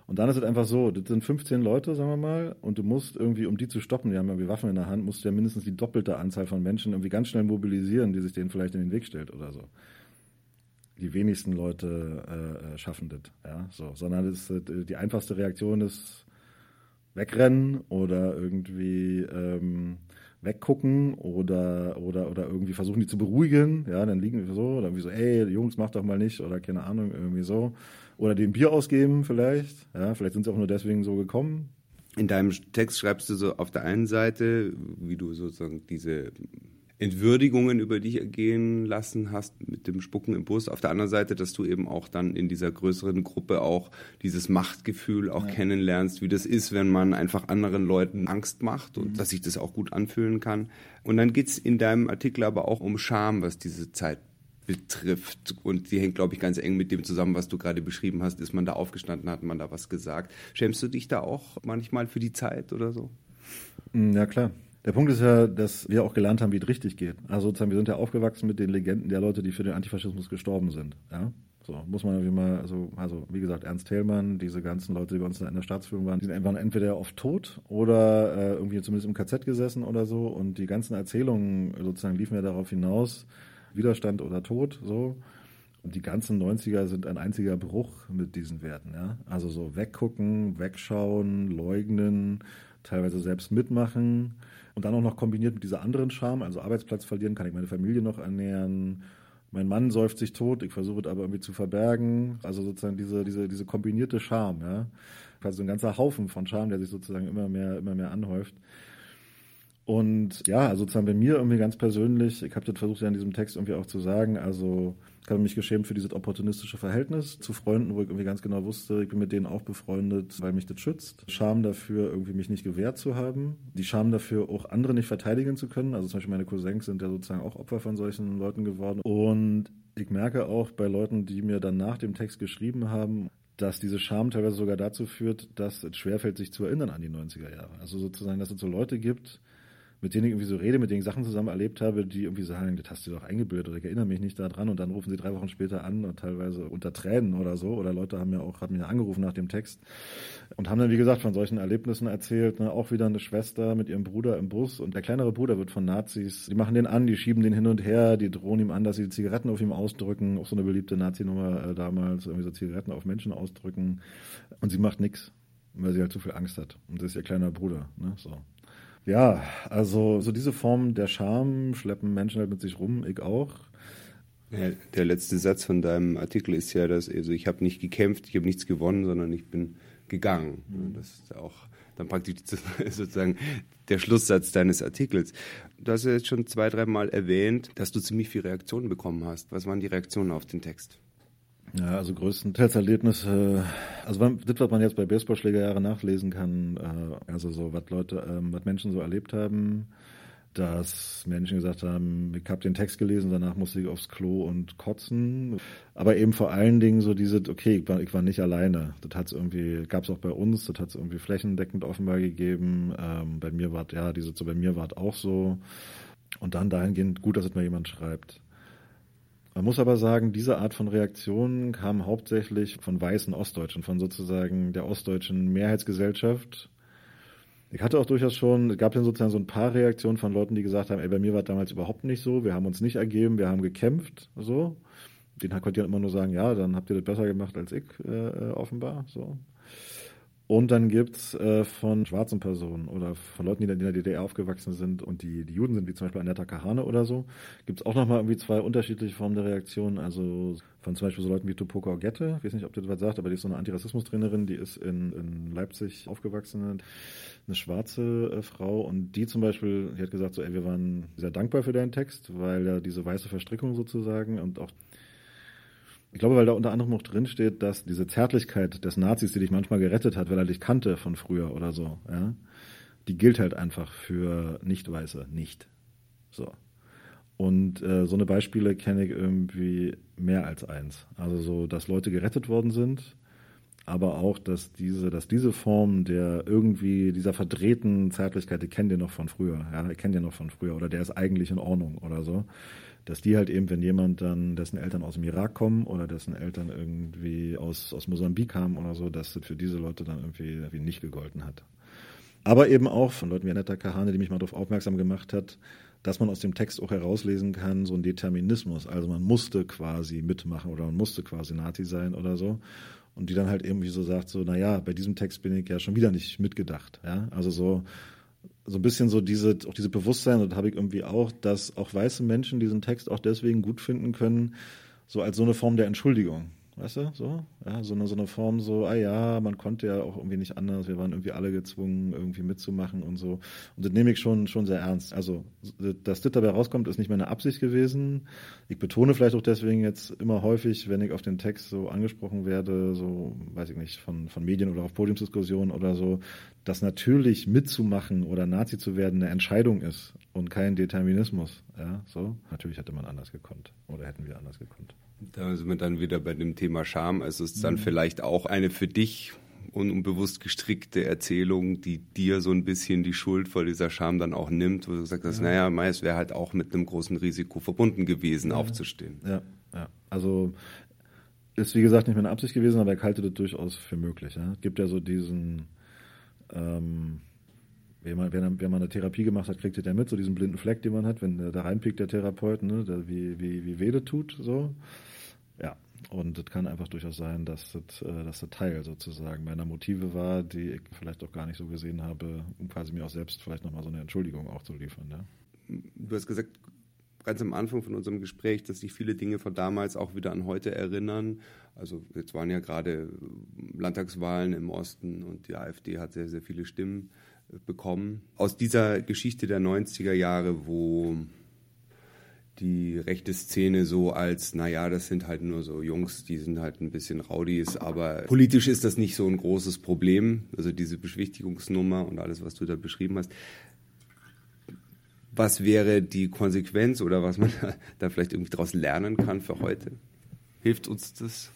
Speaker 15: Und dann ist es einfach so, das sind 15 Leute, sagen wir mal, und du musst irgendwie, um die zu stoppen, die haben irgendwie Waffen in der Hand, musst du ja mindestens die doppelte Anzahl von Menschen irgendwie ganz schnell mobilisieren, die sich denen vielleicht in den Weg stellt oder so die wenigsten Leute äh, äh, schaffen das, ja, so, sondern das, äh, die einfachste Reaktion ist wegrennen oder irgendwie ähm, weggucken oder oder oder irgendwie versuchen die zu beruhigen, ja, dann liegen wir so, oder irgendwie so, ey, Jungs, mach doch mal nicht oder keine Ahnung, irgendwie so oder dem Bier ausgeben vielleicht, ja, vielleicht sind sie auch nur deswegen so gekommen.
Speaker 3: In deinem Text schreibst du so auf der einen Seite, wie du sozusagen diese Entwürdigungen über dich ergehen lassen hast mit dem Spucken im Bus. Auf der anderen Seite, dass du eben auch dann in dieser größeren Gruppe auch dieses Machtgefühl auch ja. kennenlernst, wie das ist, wenn man einfach anderen Leuten Angst macht und mhm. dass sich das auch gut anfühlen kann. Und dann geht's in deinem Artikel aber auch um Scham, was diese Zeit betrifft. Und die hängt, glaube ich, ganz eng mit dem zusammen, was du gerade beschrieben hast. Ist man da aufgestanden, hat man da was gesagt. Schämst du dich da auch manchmal für die Zeit oder so?
Speaker 15: Ja, klar. Der Punkt ist ja, dass wir auch gelernt haben, wie es richtig geht. Also sozusagen, wir sind ja aufgewachsen mit den Legenden der Leute, die für den Antifaschismus gestorben sind. Ja? So, muss man irgendwie mal, also, also wie gesagt, Ernst Thälmann, diese ganzen Leute, die bei uns in der Staatsführung waren, die waren entweder oft tot oder äh, irgendwie zumindest im KZ gesessen oder so. Und die ganzen Erzählungen sozusagen liefen ja darauf hinaus, Widerstand oder Tod, so. Und die ganzen 90er sind ein einziger Bruch mit diesen Werten, ja. Also so weggucken, wegschauen, leugnen, teilweise selbst mitmachen und dann auch noch kombiniert mit dieser anderen Scham, also Arbeitsplatz verlieren, kann ich meine Familie noch ernähren. Mein Mann säuft sich tot, ich versuche es aber irgendwie zu verbergen. Also sozusagen diese, diese, diese kombinierte Scham, ja. Quasi so ein ganzer Haufen von Scham, der sich sozusagen immer mehr, immer mehr anhäuft. Und ja, also sozusagen bei mir irgendwie ganz persönlich, ich habe das versucht ja in diesem Text irgendwie auch zu sagen, also ich habe mich geschämt für dieses opportunistische Verhältnis zu Freunden, wo ich irgendwie ganz genau wusste, ich bin mit denen auch befreundet, weil mich das schützt. Scham dafür, irgendwie mich nicht gewehrt zu haben. Die Scham dafür, auch andere nicht verteidigen zu können. Also zum Beispiel meine Cousins sind ja sozusagen auch Opfer von solchen Leuten geworden. Und ich merke auch bei Leuten, die mir dann nach dem Text geschrieben haben, dass diese Scham teilweise sogar dazu führt, dass es schwerfällt, sich zu erinnern an die 90er Jahre. Also sozusagen, dass es so Leute gibt, mit denen ich irgendwie so rede, mit denen ich Sachen zusammen erlebt habe, die irgendwie sagen, das hast du doch eingebildet oder ich erinnere mich nicht daran und dann rufen sie drei Wochen später an und teilweise unter Tränen oder so oder Leute haben ja auch, haben mich angerufen nach dem Text und haben dann, wie gesagt, von solchen Erlebnissen erzählt, ne? auch wieder eine Schwester mit ihrem Bruder im Bus und der kleinere Bruder wird von Nazis, die machen den an, die schieben den hin und her, die drohen ihm an, dass sie Zigaretten auf ihm ausdrücken, auch so eine beliebte Nazi-Nummer äh, damals, irgendwie so Zigaretten auf Menschen ausdrücken und sie macht nichts, weil sie halt zu viel Angst hat und das ist ihr kleiner Bruder, ne? so. Ja, also so diese Form der Scham schleppen Menschen halt mit sich rum, ich auch.
Speaker 1: Ja, der letzte Satz von deinem Artikel ist ja, dass also ich habe nicht gekämpft, ich habe nichts gewonnen, sondern ich bin gegangen. Mhm. Das ist auch dann praktisch sozusagen der Schlusssatz deines Artikels. Du hast ja jetzt schon zwei, dreimal erwähnt, dass du ziemlich viele Reaktionen bekommen hast. Was waren die Reaktionen auf den Text?
Speaker 15: Ja, also größtenteils Erlebnisse, also das, was man jetzt bei Baseballschlägerjahre nachlesen kann, äh, also so, was Leute, ähm, was Menschen so erlebt haben, dass Menschen gesagt haben, ich habe den Text gelesen, danach musste ich aufs Klo und kotzen. Aber eben vor allen Dingen so diese, okay, ich war, ich war nicht alleine. Das hat's irgendwie, gab es auch bei uns, das hat es irgendwie flächendeckend offenbar gegeben. Ähm, bei mir war ja, diese so bei mir war es auch so. Und dann dahingehend gut, dass es mal jemand schreibt. Man muss aber sagen, diese Art von Reaktion kam hauptsächlich von weißen Ostdeutschen, von sozusagen der ostdeutschen Mehrheitsgesellschaft. Ich hatte auch durchaus schon, es gab dann sozusagen so ein paar Reaktionen von Leuten, die gesagt haben, ey, bei mir war damals überhaupt nicht so, wir haben uns nicht ergeben, wir haben gekämpft, so. Den konnte ich immer nur sagen, ja, dann habt ihr das besser gemacht als ich, äh, äh offenbar, so. Und dann gibt's äh, von schwarzen Personen oder von Leuten, die in der DDR aufgewachsen sind und die, die Juden sind, wie zum Beispiel Annetta Kahane oder so, gibt's auch nochmal irgendwie zwei unterschiedliche Formen der Reaktion. Also von zum Beispiel so Leuten wie Tupoko Orgette, ich weiß nicht, ob das was sagt, aber die ist so eine Antirassismus-Trainerin, die ist in, in Leipzig aufgewachsen, eine schwarze äh, Frau und die zum Beispiel, die hat gesagt so, ey, wir waren sehr dankbar für deinen Text, weil ja diese weiße Verstrickung sozusagen und auch ich glaube, weil da unter anderem auch drin steht, dass diese Zärtlichkeit des Nazis, die dich manchmal gerettet hat, weil er dich kannte von früher oder so, ja, die gilt halt einfach für Nicht-Weiße nicht. So. Und äh, so eine Beispiele kenne ich irgendwie mehr als eins. Also so, dass Leute gerettet worden sind, aber auch, dass diese, dass diese Form der irgendwie dieser verdrehten Zärtlichkeit, die kennt ihr noch von früher, ja, kennt ihr noch von früher, oder der ist eigentlich in Ordnung oder so dass die halt eben, wenn jemand dann, dessen Eltern aus dem Irak kommen oder dessen Eltern irgendwie aus, aus Mosambik kamen oder so, dass das für diese Leute dann irgendwie, irgendwie nicht gegolten hat. Aber eben auch von Leuten wie Annetta Kahane, die mich mal darauf aufmerksam gemacht hat, dass man aus dem Text auch herauslesen kann, so ein Determinismus. Also man musste quasi mitmachen oder man musste quasi Nazi sein oder so. Und die dann halt irgendwie so sagt, so, naja, bei diesem Text bin ich ja schon wieder nicht mitgedacht. Ja? Also so, so ein bisschen so diese, auch diese Bewusstsein, das habe ich irgendwie auch, dass auch weiße Menschen diesen Text auch deswegen gut finden können, so als so eine Form der Entschuldigung. Weißt du, so? Ja, so eine, so eine Form, so, ah ja, man konnte ja auch irgendwie nicht anders, wir waren irgendwie alle gezwungen, irgendwie mitzumachen und so. Und das nehme ich schon, schon sehr ernst. Also, dass das dabei rauskommt, ist nicht meine Absicht gewesen. Ich betone vielleicht auch deswegen jetzt immer häufig, wenn ich auf den Text so angesprochen werde, so, weiß ich nicht, von, von Medien oder auf Podiumsdiskussionen oder so, dass natürlich mitzumachen oder Nazi zu werden eine Entscheidung ist und kein Determinismus. Ja, so. Natürlich hätte man anders gekonnt oder hätten wir anders gekonnt.
Speaker 1: Da sind wir dann wieder bei dem Thema Scham. Also es ist dann mhm. vielleicht auch eine für dich unbewusst gestrickte Erzählung, die dir so ein bisschen die Schuld vor dieser Scham dann auch nimmt, wo du sagst, ja. naja, meist wäre halt auch mit einem großen Risiko verbunden gewesen, ja. aufzustehen.
Speaker 15: Ja, ja. Also ist wie gesagt nicht meine Absicht gewesen, aber ich halte das durchaus für möglich. Ja? Es gibt ja so diesen, ähm, wenn man, wenn, wenn man eine Therapie gemacht hat, kriegt ihr der mit, so diesen blinden Fleck, den man hat, wenn da reinpiekt der Therapeut, ne, der, wie, wie, wie weh das tut, so. Ja, und es kann einfach durchaus sein, dass das, äh, dass das Teil sozusagen meiner Motive war, die ich vielleicht auch gar nicht so gesehen habe, um quasi mir auch selbst vielleicht nochmal so eine Entschuldigung auch zu liefern. Ja.
Speaker 1: Du hast gesagt, ganz am Anfang von unserem Gespräch, dass sich viele Dinge von damals auch wieder an heute erinnern. Also jetzt waren ja gerade Landtagswahlen im Osten und die AfD hat sehr, sehr viele Stimmen
Speaker 3: bekommen. Aus dieser Geschichte der 90er Jahre, wo die rechte Szene so als, naja, das sind halt nur so Jungs, die sind halt ein bisschen Raudis, aber politisch ist das nicht so ein großes Problem, also diese Beschwichtigungsnummer und alles, was du da beschrieben hast. Was wäre die Konsequenz oder was man da vielleicht irgendwie daraus lernen kann für heute? Hilft uns das?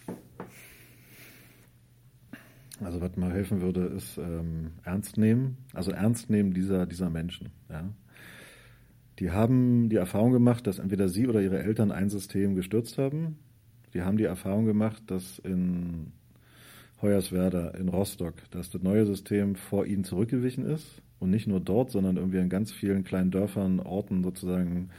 Speaker 15: Also was mal helfen würde, ist ähm, ernst nehmen, also ernst nehmen dieser, dieser Menschen. Ja? Die haben die Erfahrung gemacht, dass entweder sie oder ihre Eltern ein System gestürzt haben. Die haben die Erfahrung gemacht, dass in Hoyerswerda, in Rostock, dass das neue System vor ihnen zurückgewichen ist. Und nicht nur dort, sondern irgendwie in ganz vielen kleinen Dörfern, Orten sozusagen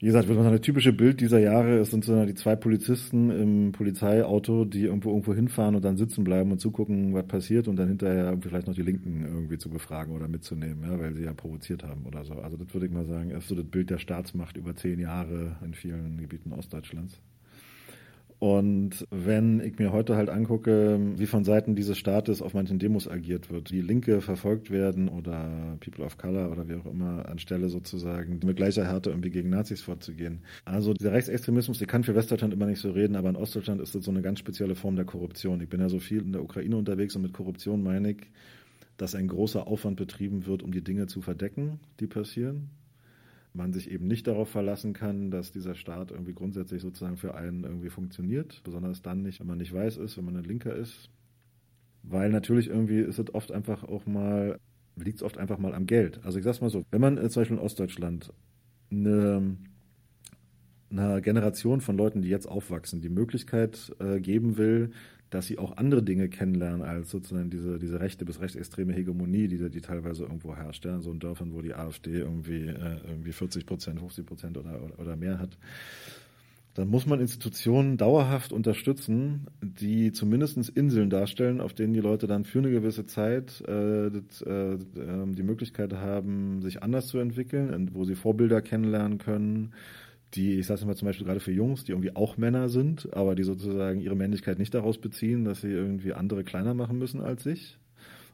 Speaker 15: wie gesagt, wenn man eine typische Bild dieser Jahre ist, sind so die zwei Polizisten im Polizeiauto, die irgendwo irgendwo hinfahren und dann sitzen bleiben und zugucken, was passiert und dann hinterher vielleicht noch die Linken irgendwie zu befragen oder mitzunehmen, ja, weil sie ja provoziert haben oder so. Also das würde ich mal sagen, ist so das Bild der Staatsmacht über zehn Jahre in vielen Gebieten Ostdeutschlands. Und wenn ich mir heute halt angucke, wie von Seiten dieses Staates auf manchen Demos agiert wird, wie Linke verfolgt werden oder People of Color oder wie auch immer, anstelle sozusagen mit gleicher Härte irgendwie gegen Nazis vorzugehen. Also dieser Rechtsextremismus, der kann für Westdeutschland immer nicht so reden, aber in Ostdeutschland ist das so eine ganz spezielle Form der Korruption. Ich bin ja so viel in der Ukraine unterwegs und mit Korruption meine ich, dass ein großer Aufwand betrieben wird, um die Dinge zu verdecken, die passieren man sich eben nicht darauf verlassen kann, dass dieser Staat irgendwie grundsätzlich sozusagen für einen irgendwie funktioniert, besonders dann nicht, wenn man nicht weiß ist, wenn man ein Linker ist. Weil natürlich irgendwie ist es oft einfach auch mal, liegt es oft einfach mal am Geld. Also ich sag's mal so, wenn man zum Beispiel in Ostdeutschland eine, einer Generation von Leuten, die jetzt aufwachsen, die Möglichkeit äh, geben will, dass sie auch andere Dinge kennenlernen als sozusagen diese, diese rechte bis rechtsextreme Hegemonie, die, die teilweise irgendwo herrscht. Ja? So in Dörfern, wo die AfD irgendwie, äh, irgendwie 40 Prozent, 50 Prozent oder, oder mehr hat. Dann muss man Institutionen dauerhaft unterstützen, die zumindest Inseln darstellen, auf denen die Leute dann für eine gewisse Zeit äh, das, äh, ähm, die Möglichkeit haben, sich anders zu entwickeln, wo sie Vorbilder kennenlernen können, die, ich sage mal zum Beispiel gerade für Jungs, die irgendwie auch Männer sind, aber die sozusagen ihre Männlichkeit nicht daraus beziehen, dass sie irgendwie andere kleiner machen müssen als sich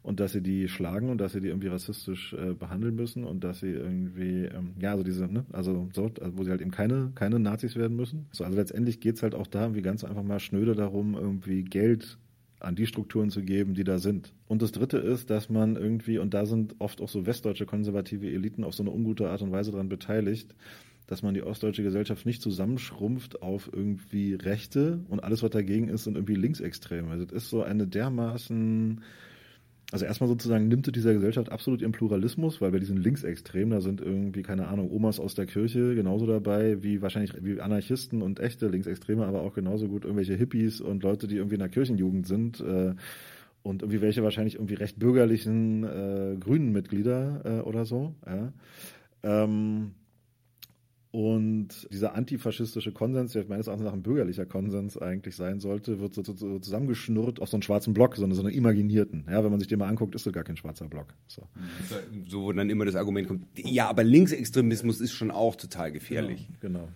Speaker 15: und dass sie die schlagen und dass sie die irgendwie rassistisch äh, behandeln müssen und dass sie irgendwie, ähm, ja, also diese, ne, also so, also wo sie halt eben keine, keine Nazis werden müssen. So, also letztendlich geht's halt auch da irgendwie ganz einfach mal schnöde darum, irgendwie Geld an die Strukturen zu geben, die da sind. Und das Dritte ist, dass man irgendwie, und da sind oft auch so westdeutsche konservative Eliten auf so eine ungute Art und Weise daran beteiligt, dass man die ostdeutsche Gesellschaft nicht zusammenschrumpft auf irgendwie Rechte und alles, was dagegen ist, sind irgendwie Linksextreme. Also das ist so eine dermaßen, also erstmal sozusagen nimmt dieser Gesellschaft absolut ihren Pluralismus, weil bei diesen Linksextremen, da sind irgendwie, keine Ahnung, Omas aus der Kirche genauso dabei, wie wahrscheinlich wie Anarchisten und echte Linksextreme, aber auch genauso gut irgendwelche Hippies und Leute, die irgendwie in der Kirchenjugend sind. Äh, und irgendwie welche wahrscheinlich irgendwie recht bürgerlichen äh, grünen Mitglieder äh, oder so. Ja. Ähm, und dieser antifaschistische Konsens, der meines Erachtens nach ein bürgerlicher Konsens eigentlich sein sollte, wird so, so zusammengeschnurrt aus so einem schwarzen Block, sondern so einem imaginierten. Ja, wenn man sich den mal anguckt, ist das gar kein schwarzer Block. So.
Speaker 3: so wo dann immer das Argument kommt, ja, aber Linksextremismus ist schon auch total gefährlich.
Speaker 15: Genau. genau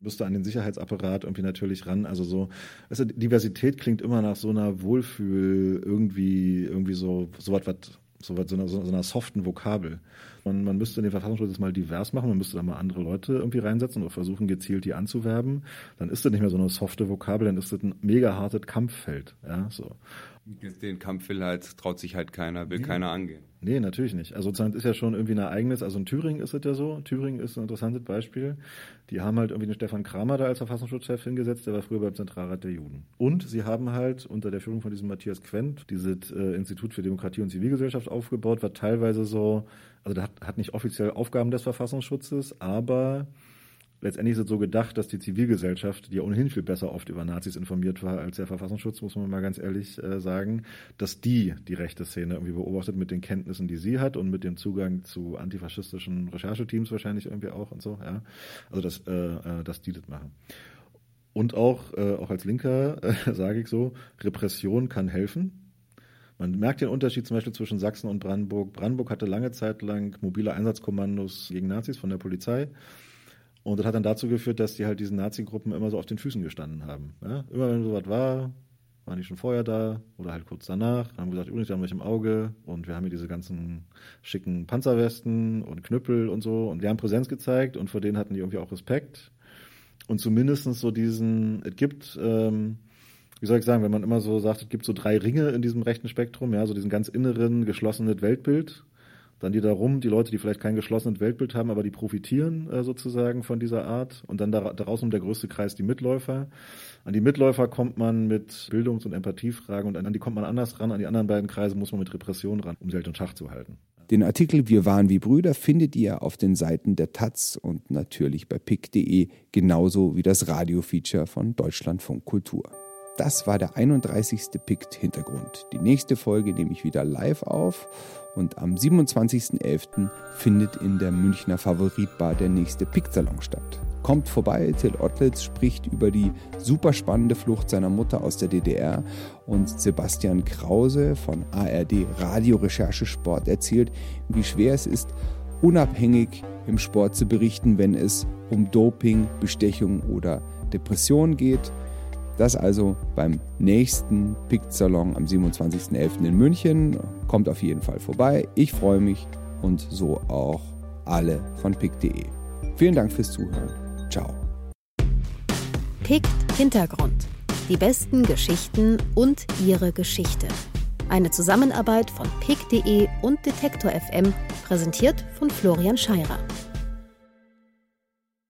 Speaker 15: müsste an den Sicherheitsapparat irgendwie natürlich ran. Also so, weißt du, Diversität klingt immer nach so einer Wohlfühl, irgendwie, irgendwie so, so was, was, so, einer, so einer soften Vokabel. Man, man müsste den Verfassungsschutz mal divers machen, man müsste da mal andere Leute irgendwie reinsetzen und versuchen, gezielt die anzuwerben. Dann ist das nicht mehr so eine softe Vokabel, dann ist das ein mega hartes Kampffeld. Ja, so.
Speaker 3: Den Kampf will halt, traut sich halt keiner, will nee. keiner angehen.
Speaker 15: Nee, natürlich nicht. Also sozusagen ist ja schon irgendwie ein Ereignis. Also in Thüringen ist es ja so. Thüringen ist ein interessantes Beispiel. Die haben halt irgendwie den Stefan Kramer da als Verfassungsschutzchef hingesetzt, der war früher beim Zentralrat der Juden. Und sie haben halt unter der Führung von diesem Matthias Quent dieses äh, Institut für Demokratie und Zivilgesellschaft aufgebaut, was teilweise so, also der hat, hat nicht offiziell Aufgaben des Verfassungsschutzes, aber letztendlich ist es so gedacht, dass die Zivilgesellschaft, die ja ohnehin viel besser oft über Nazis informiert war als der Verfassungsschutz, muss man mal ganz ehrlich äh, sagen, dass die die rechte Szene irgendwie beobachtet mit den Kenntnissen, die sie hat und mit dem Zugang zu antifaschistischen Rechercheteams wahrscheinlich irgendwie auch und so. Ja, also dass, äh, äh dass die das machen. Und auch, äh, auch als Linker äh, sage ich so, Repression kann helfen. Man merkt den Unterschied zum Beispiel zwischen Sachsen und Brandenburg. Brandenburg hatte lange Zeit lang mobile Einsatzkommandos gegen Nazis von der Polizei. Und das hat dann dazu geführt, dass die halt diesen Nazi-Gruppen immer so auf den Füßen gestanden haben. Ja? Immer wenn sowas war, waren die schon vorher da oder halt kurz danach. Haben wir gesagt, übrigens, da haben wir im Auge und wir haben hier diese ganzen schicken Panzerwesten und Knüppel und so und die haben Präsenz gezeigt und vor denen hatten die irgendwie auch Respekt. Und zumindest so diesen, es gibt, ähm, wie soll ich sagen, wenn man immer so sagt, es gibt so drei Ringe in diesem rechten Spektrum, ja, so diesen ganz inneren, geschlossenen Weltbild, dann die darum, die Leute, die vielleicht kein geschlossenes Weltbild haben, aber die profitieren äh, sozusagen von dieser Art. Und dann da, daraus um der größte Kreis die Mitläufer. An die Mitläufer kommt man mit Bildungs- und Empathiefragen und an die kommt man anders ran. An die anderen beiden Kreise muss man mit Repression ran, um sie halt in Schach zu halten.
Speaker 1: Den Artikel Wir waren wie Brüder findet ihr auf den Seiten der Taz und natürlich bei pick.de, genauso wie das Radiofeature von Deutschlandfunk Kultur. Das war der 31. Pikt Hintergrund. Die nächste Folge nehme ich wieder live auf und am 27.11. findet in der Münchner Favoritbar der nächste Pikt-Salon statt. Kommt vorbei, Till Ottlitz spricht über die super spannende Flucht seiner Mutter aus der DDR und Sebastian Krause von ARD Radiorecherche Sport erzählt, wie schwer es ist, unabhängig im Sport zu berichten, wenn es um Doping, Bestechung oder Depression geht. Das also beim nächsten Pick-Salon am 27.11. in München. Kommt auf jeden Fall vorbei. Ich freue mich und so auch alle von pick.de. Vielen Dank fürs Zuhören. Ciao.
Speaker 2: Pickt Hintergrund. Die besten Geschichten und ihre Geschichte. Eine Zusammenarbeit von pick.de und Detektor FM, präsentiert von Florian Scheirer.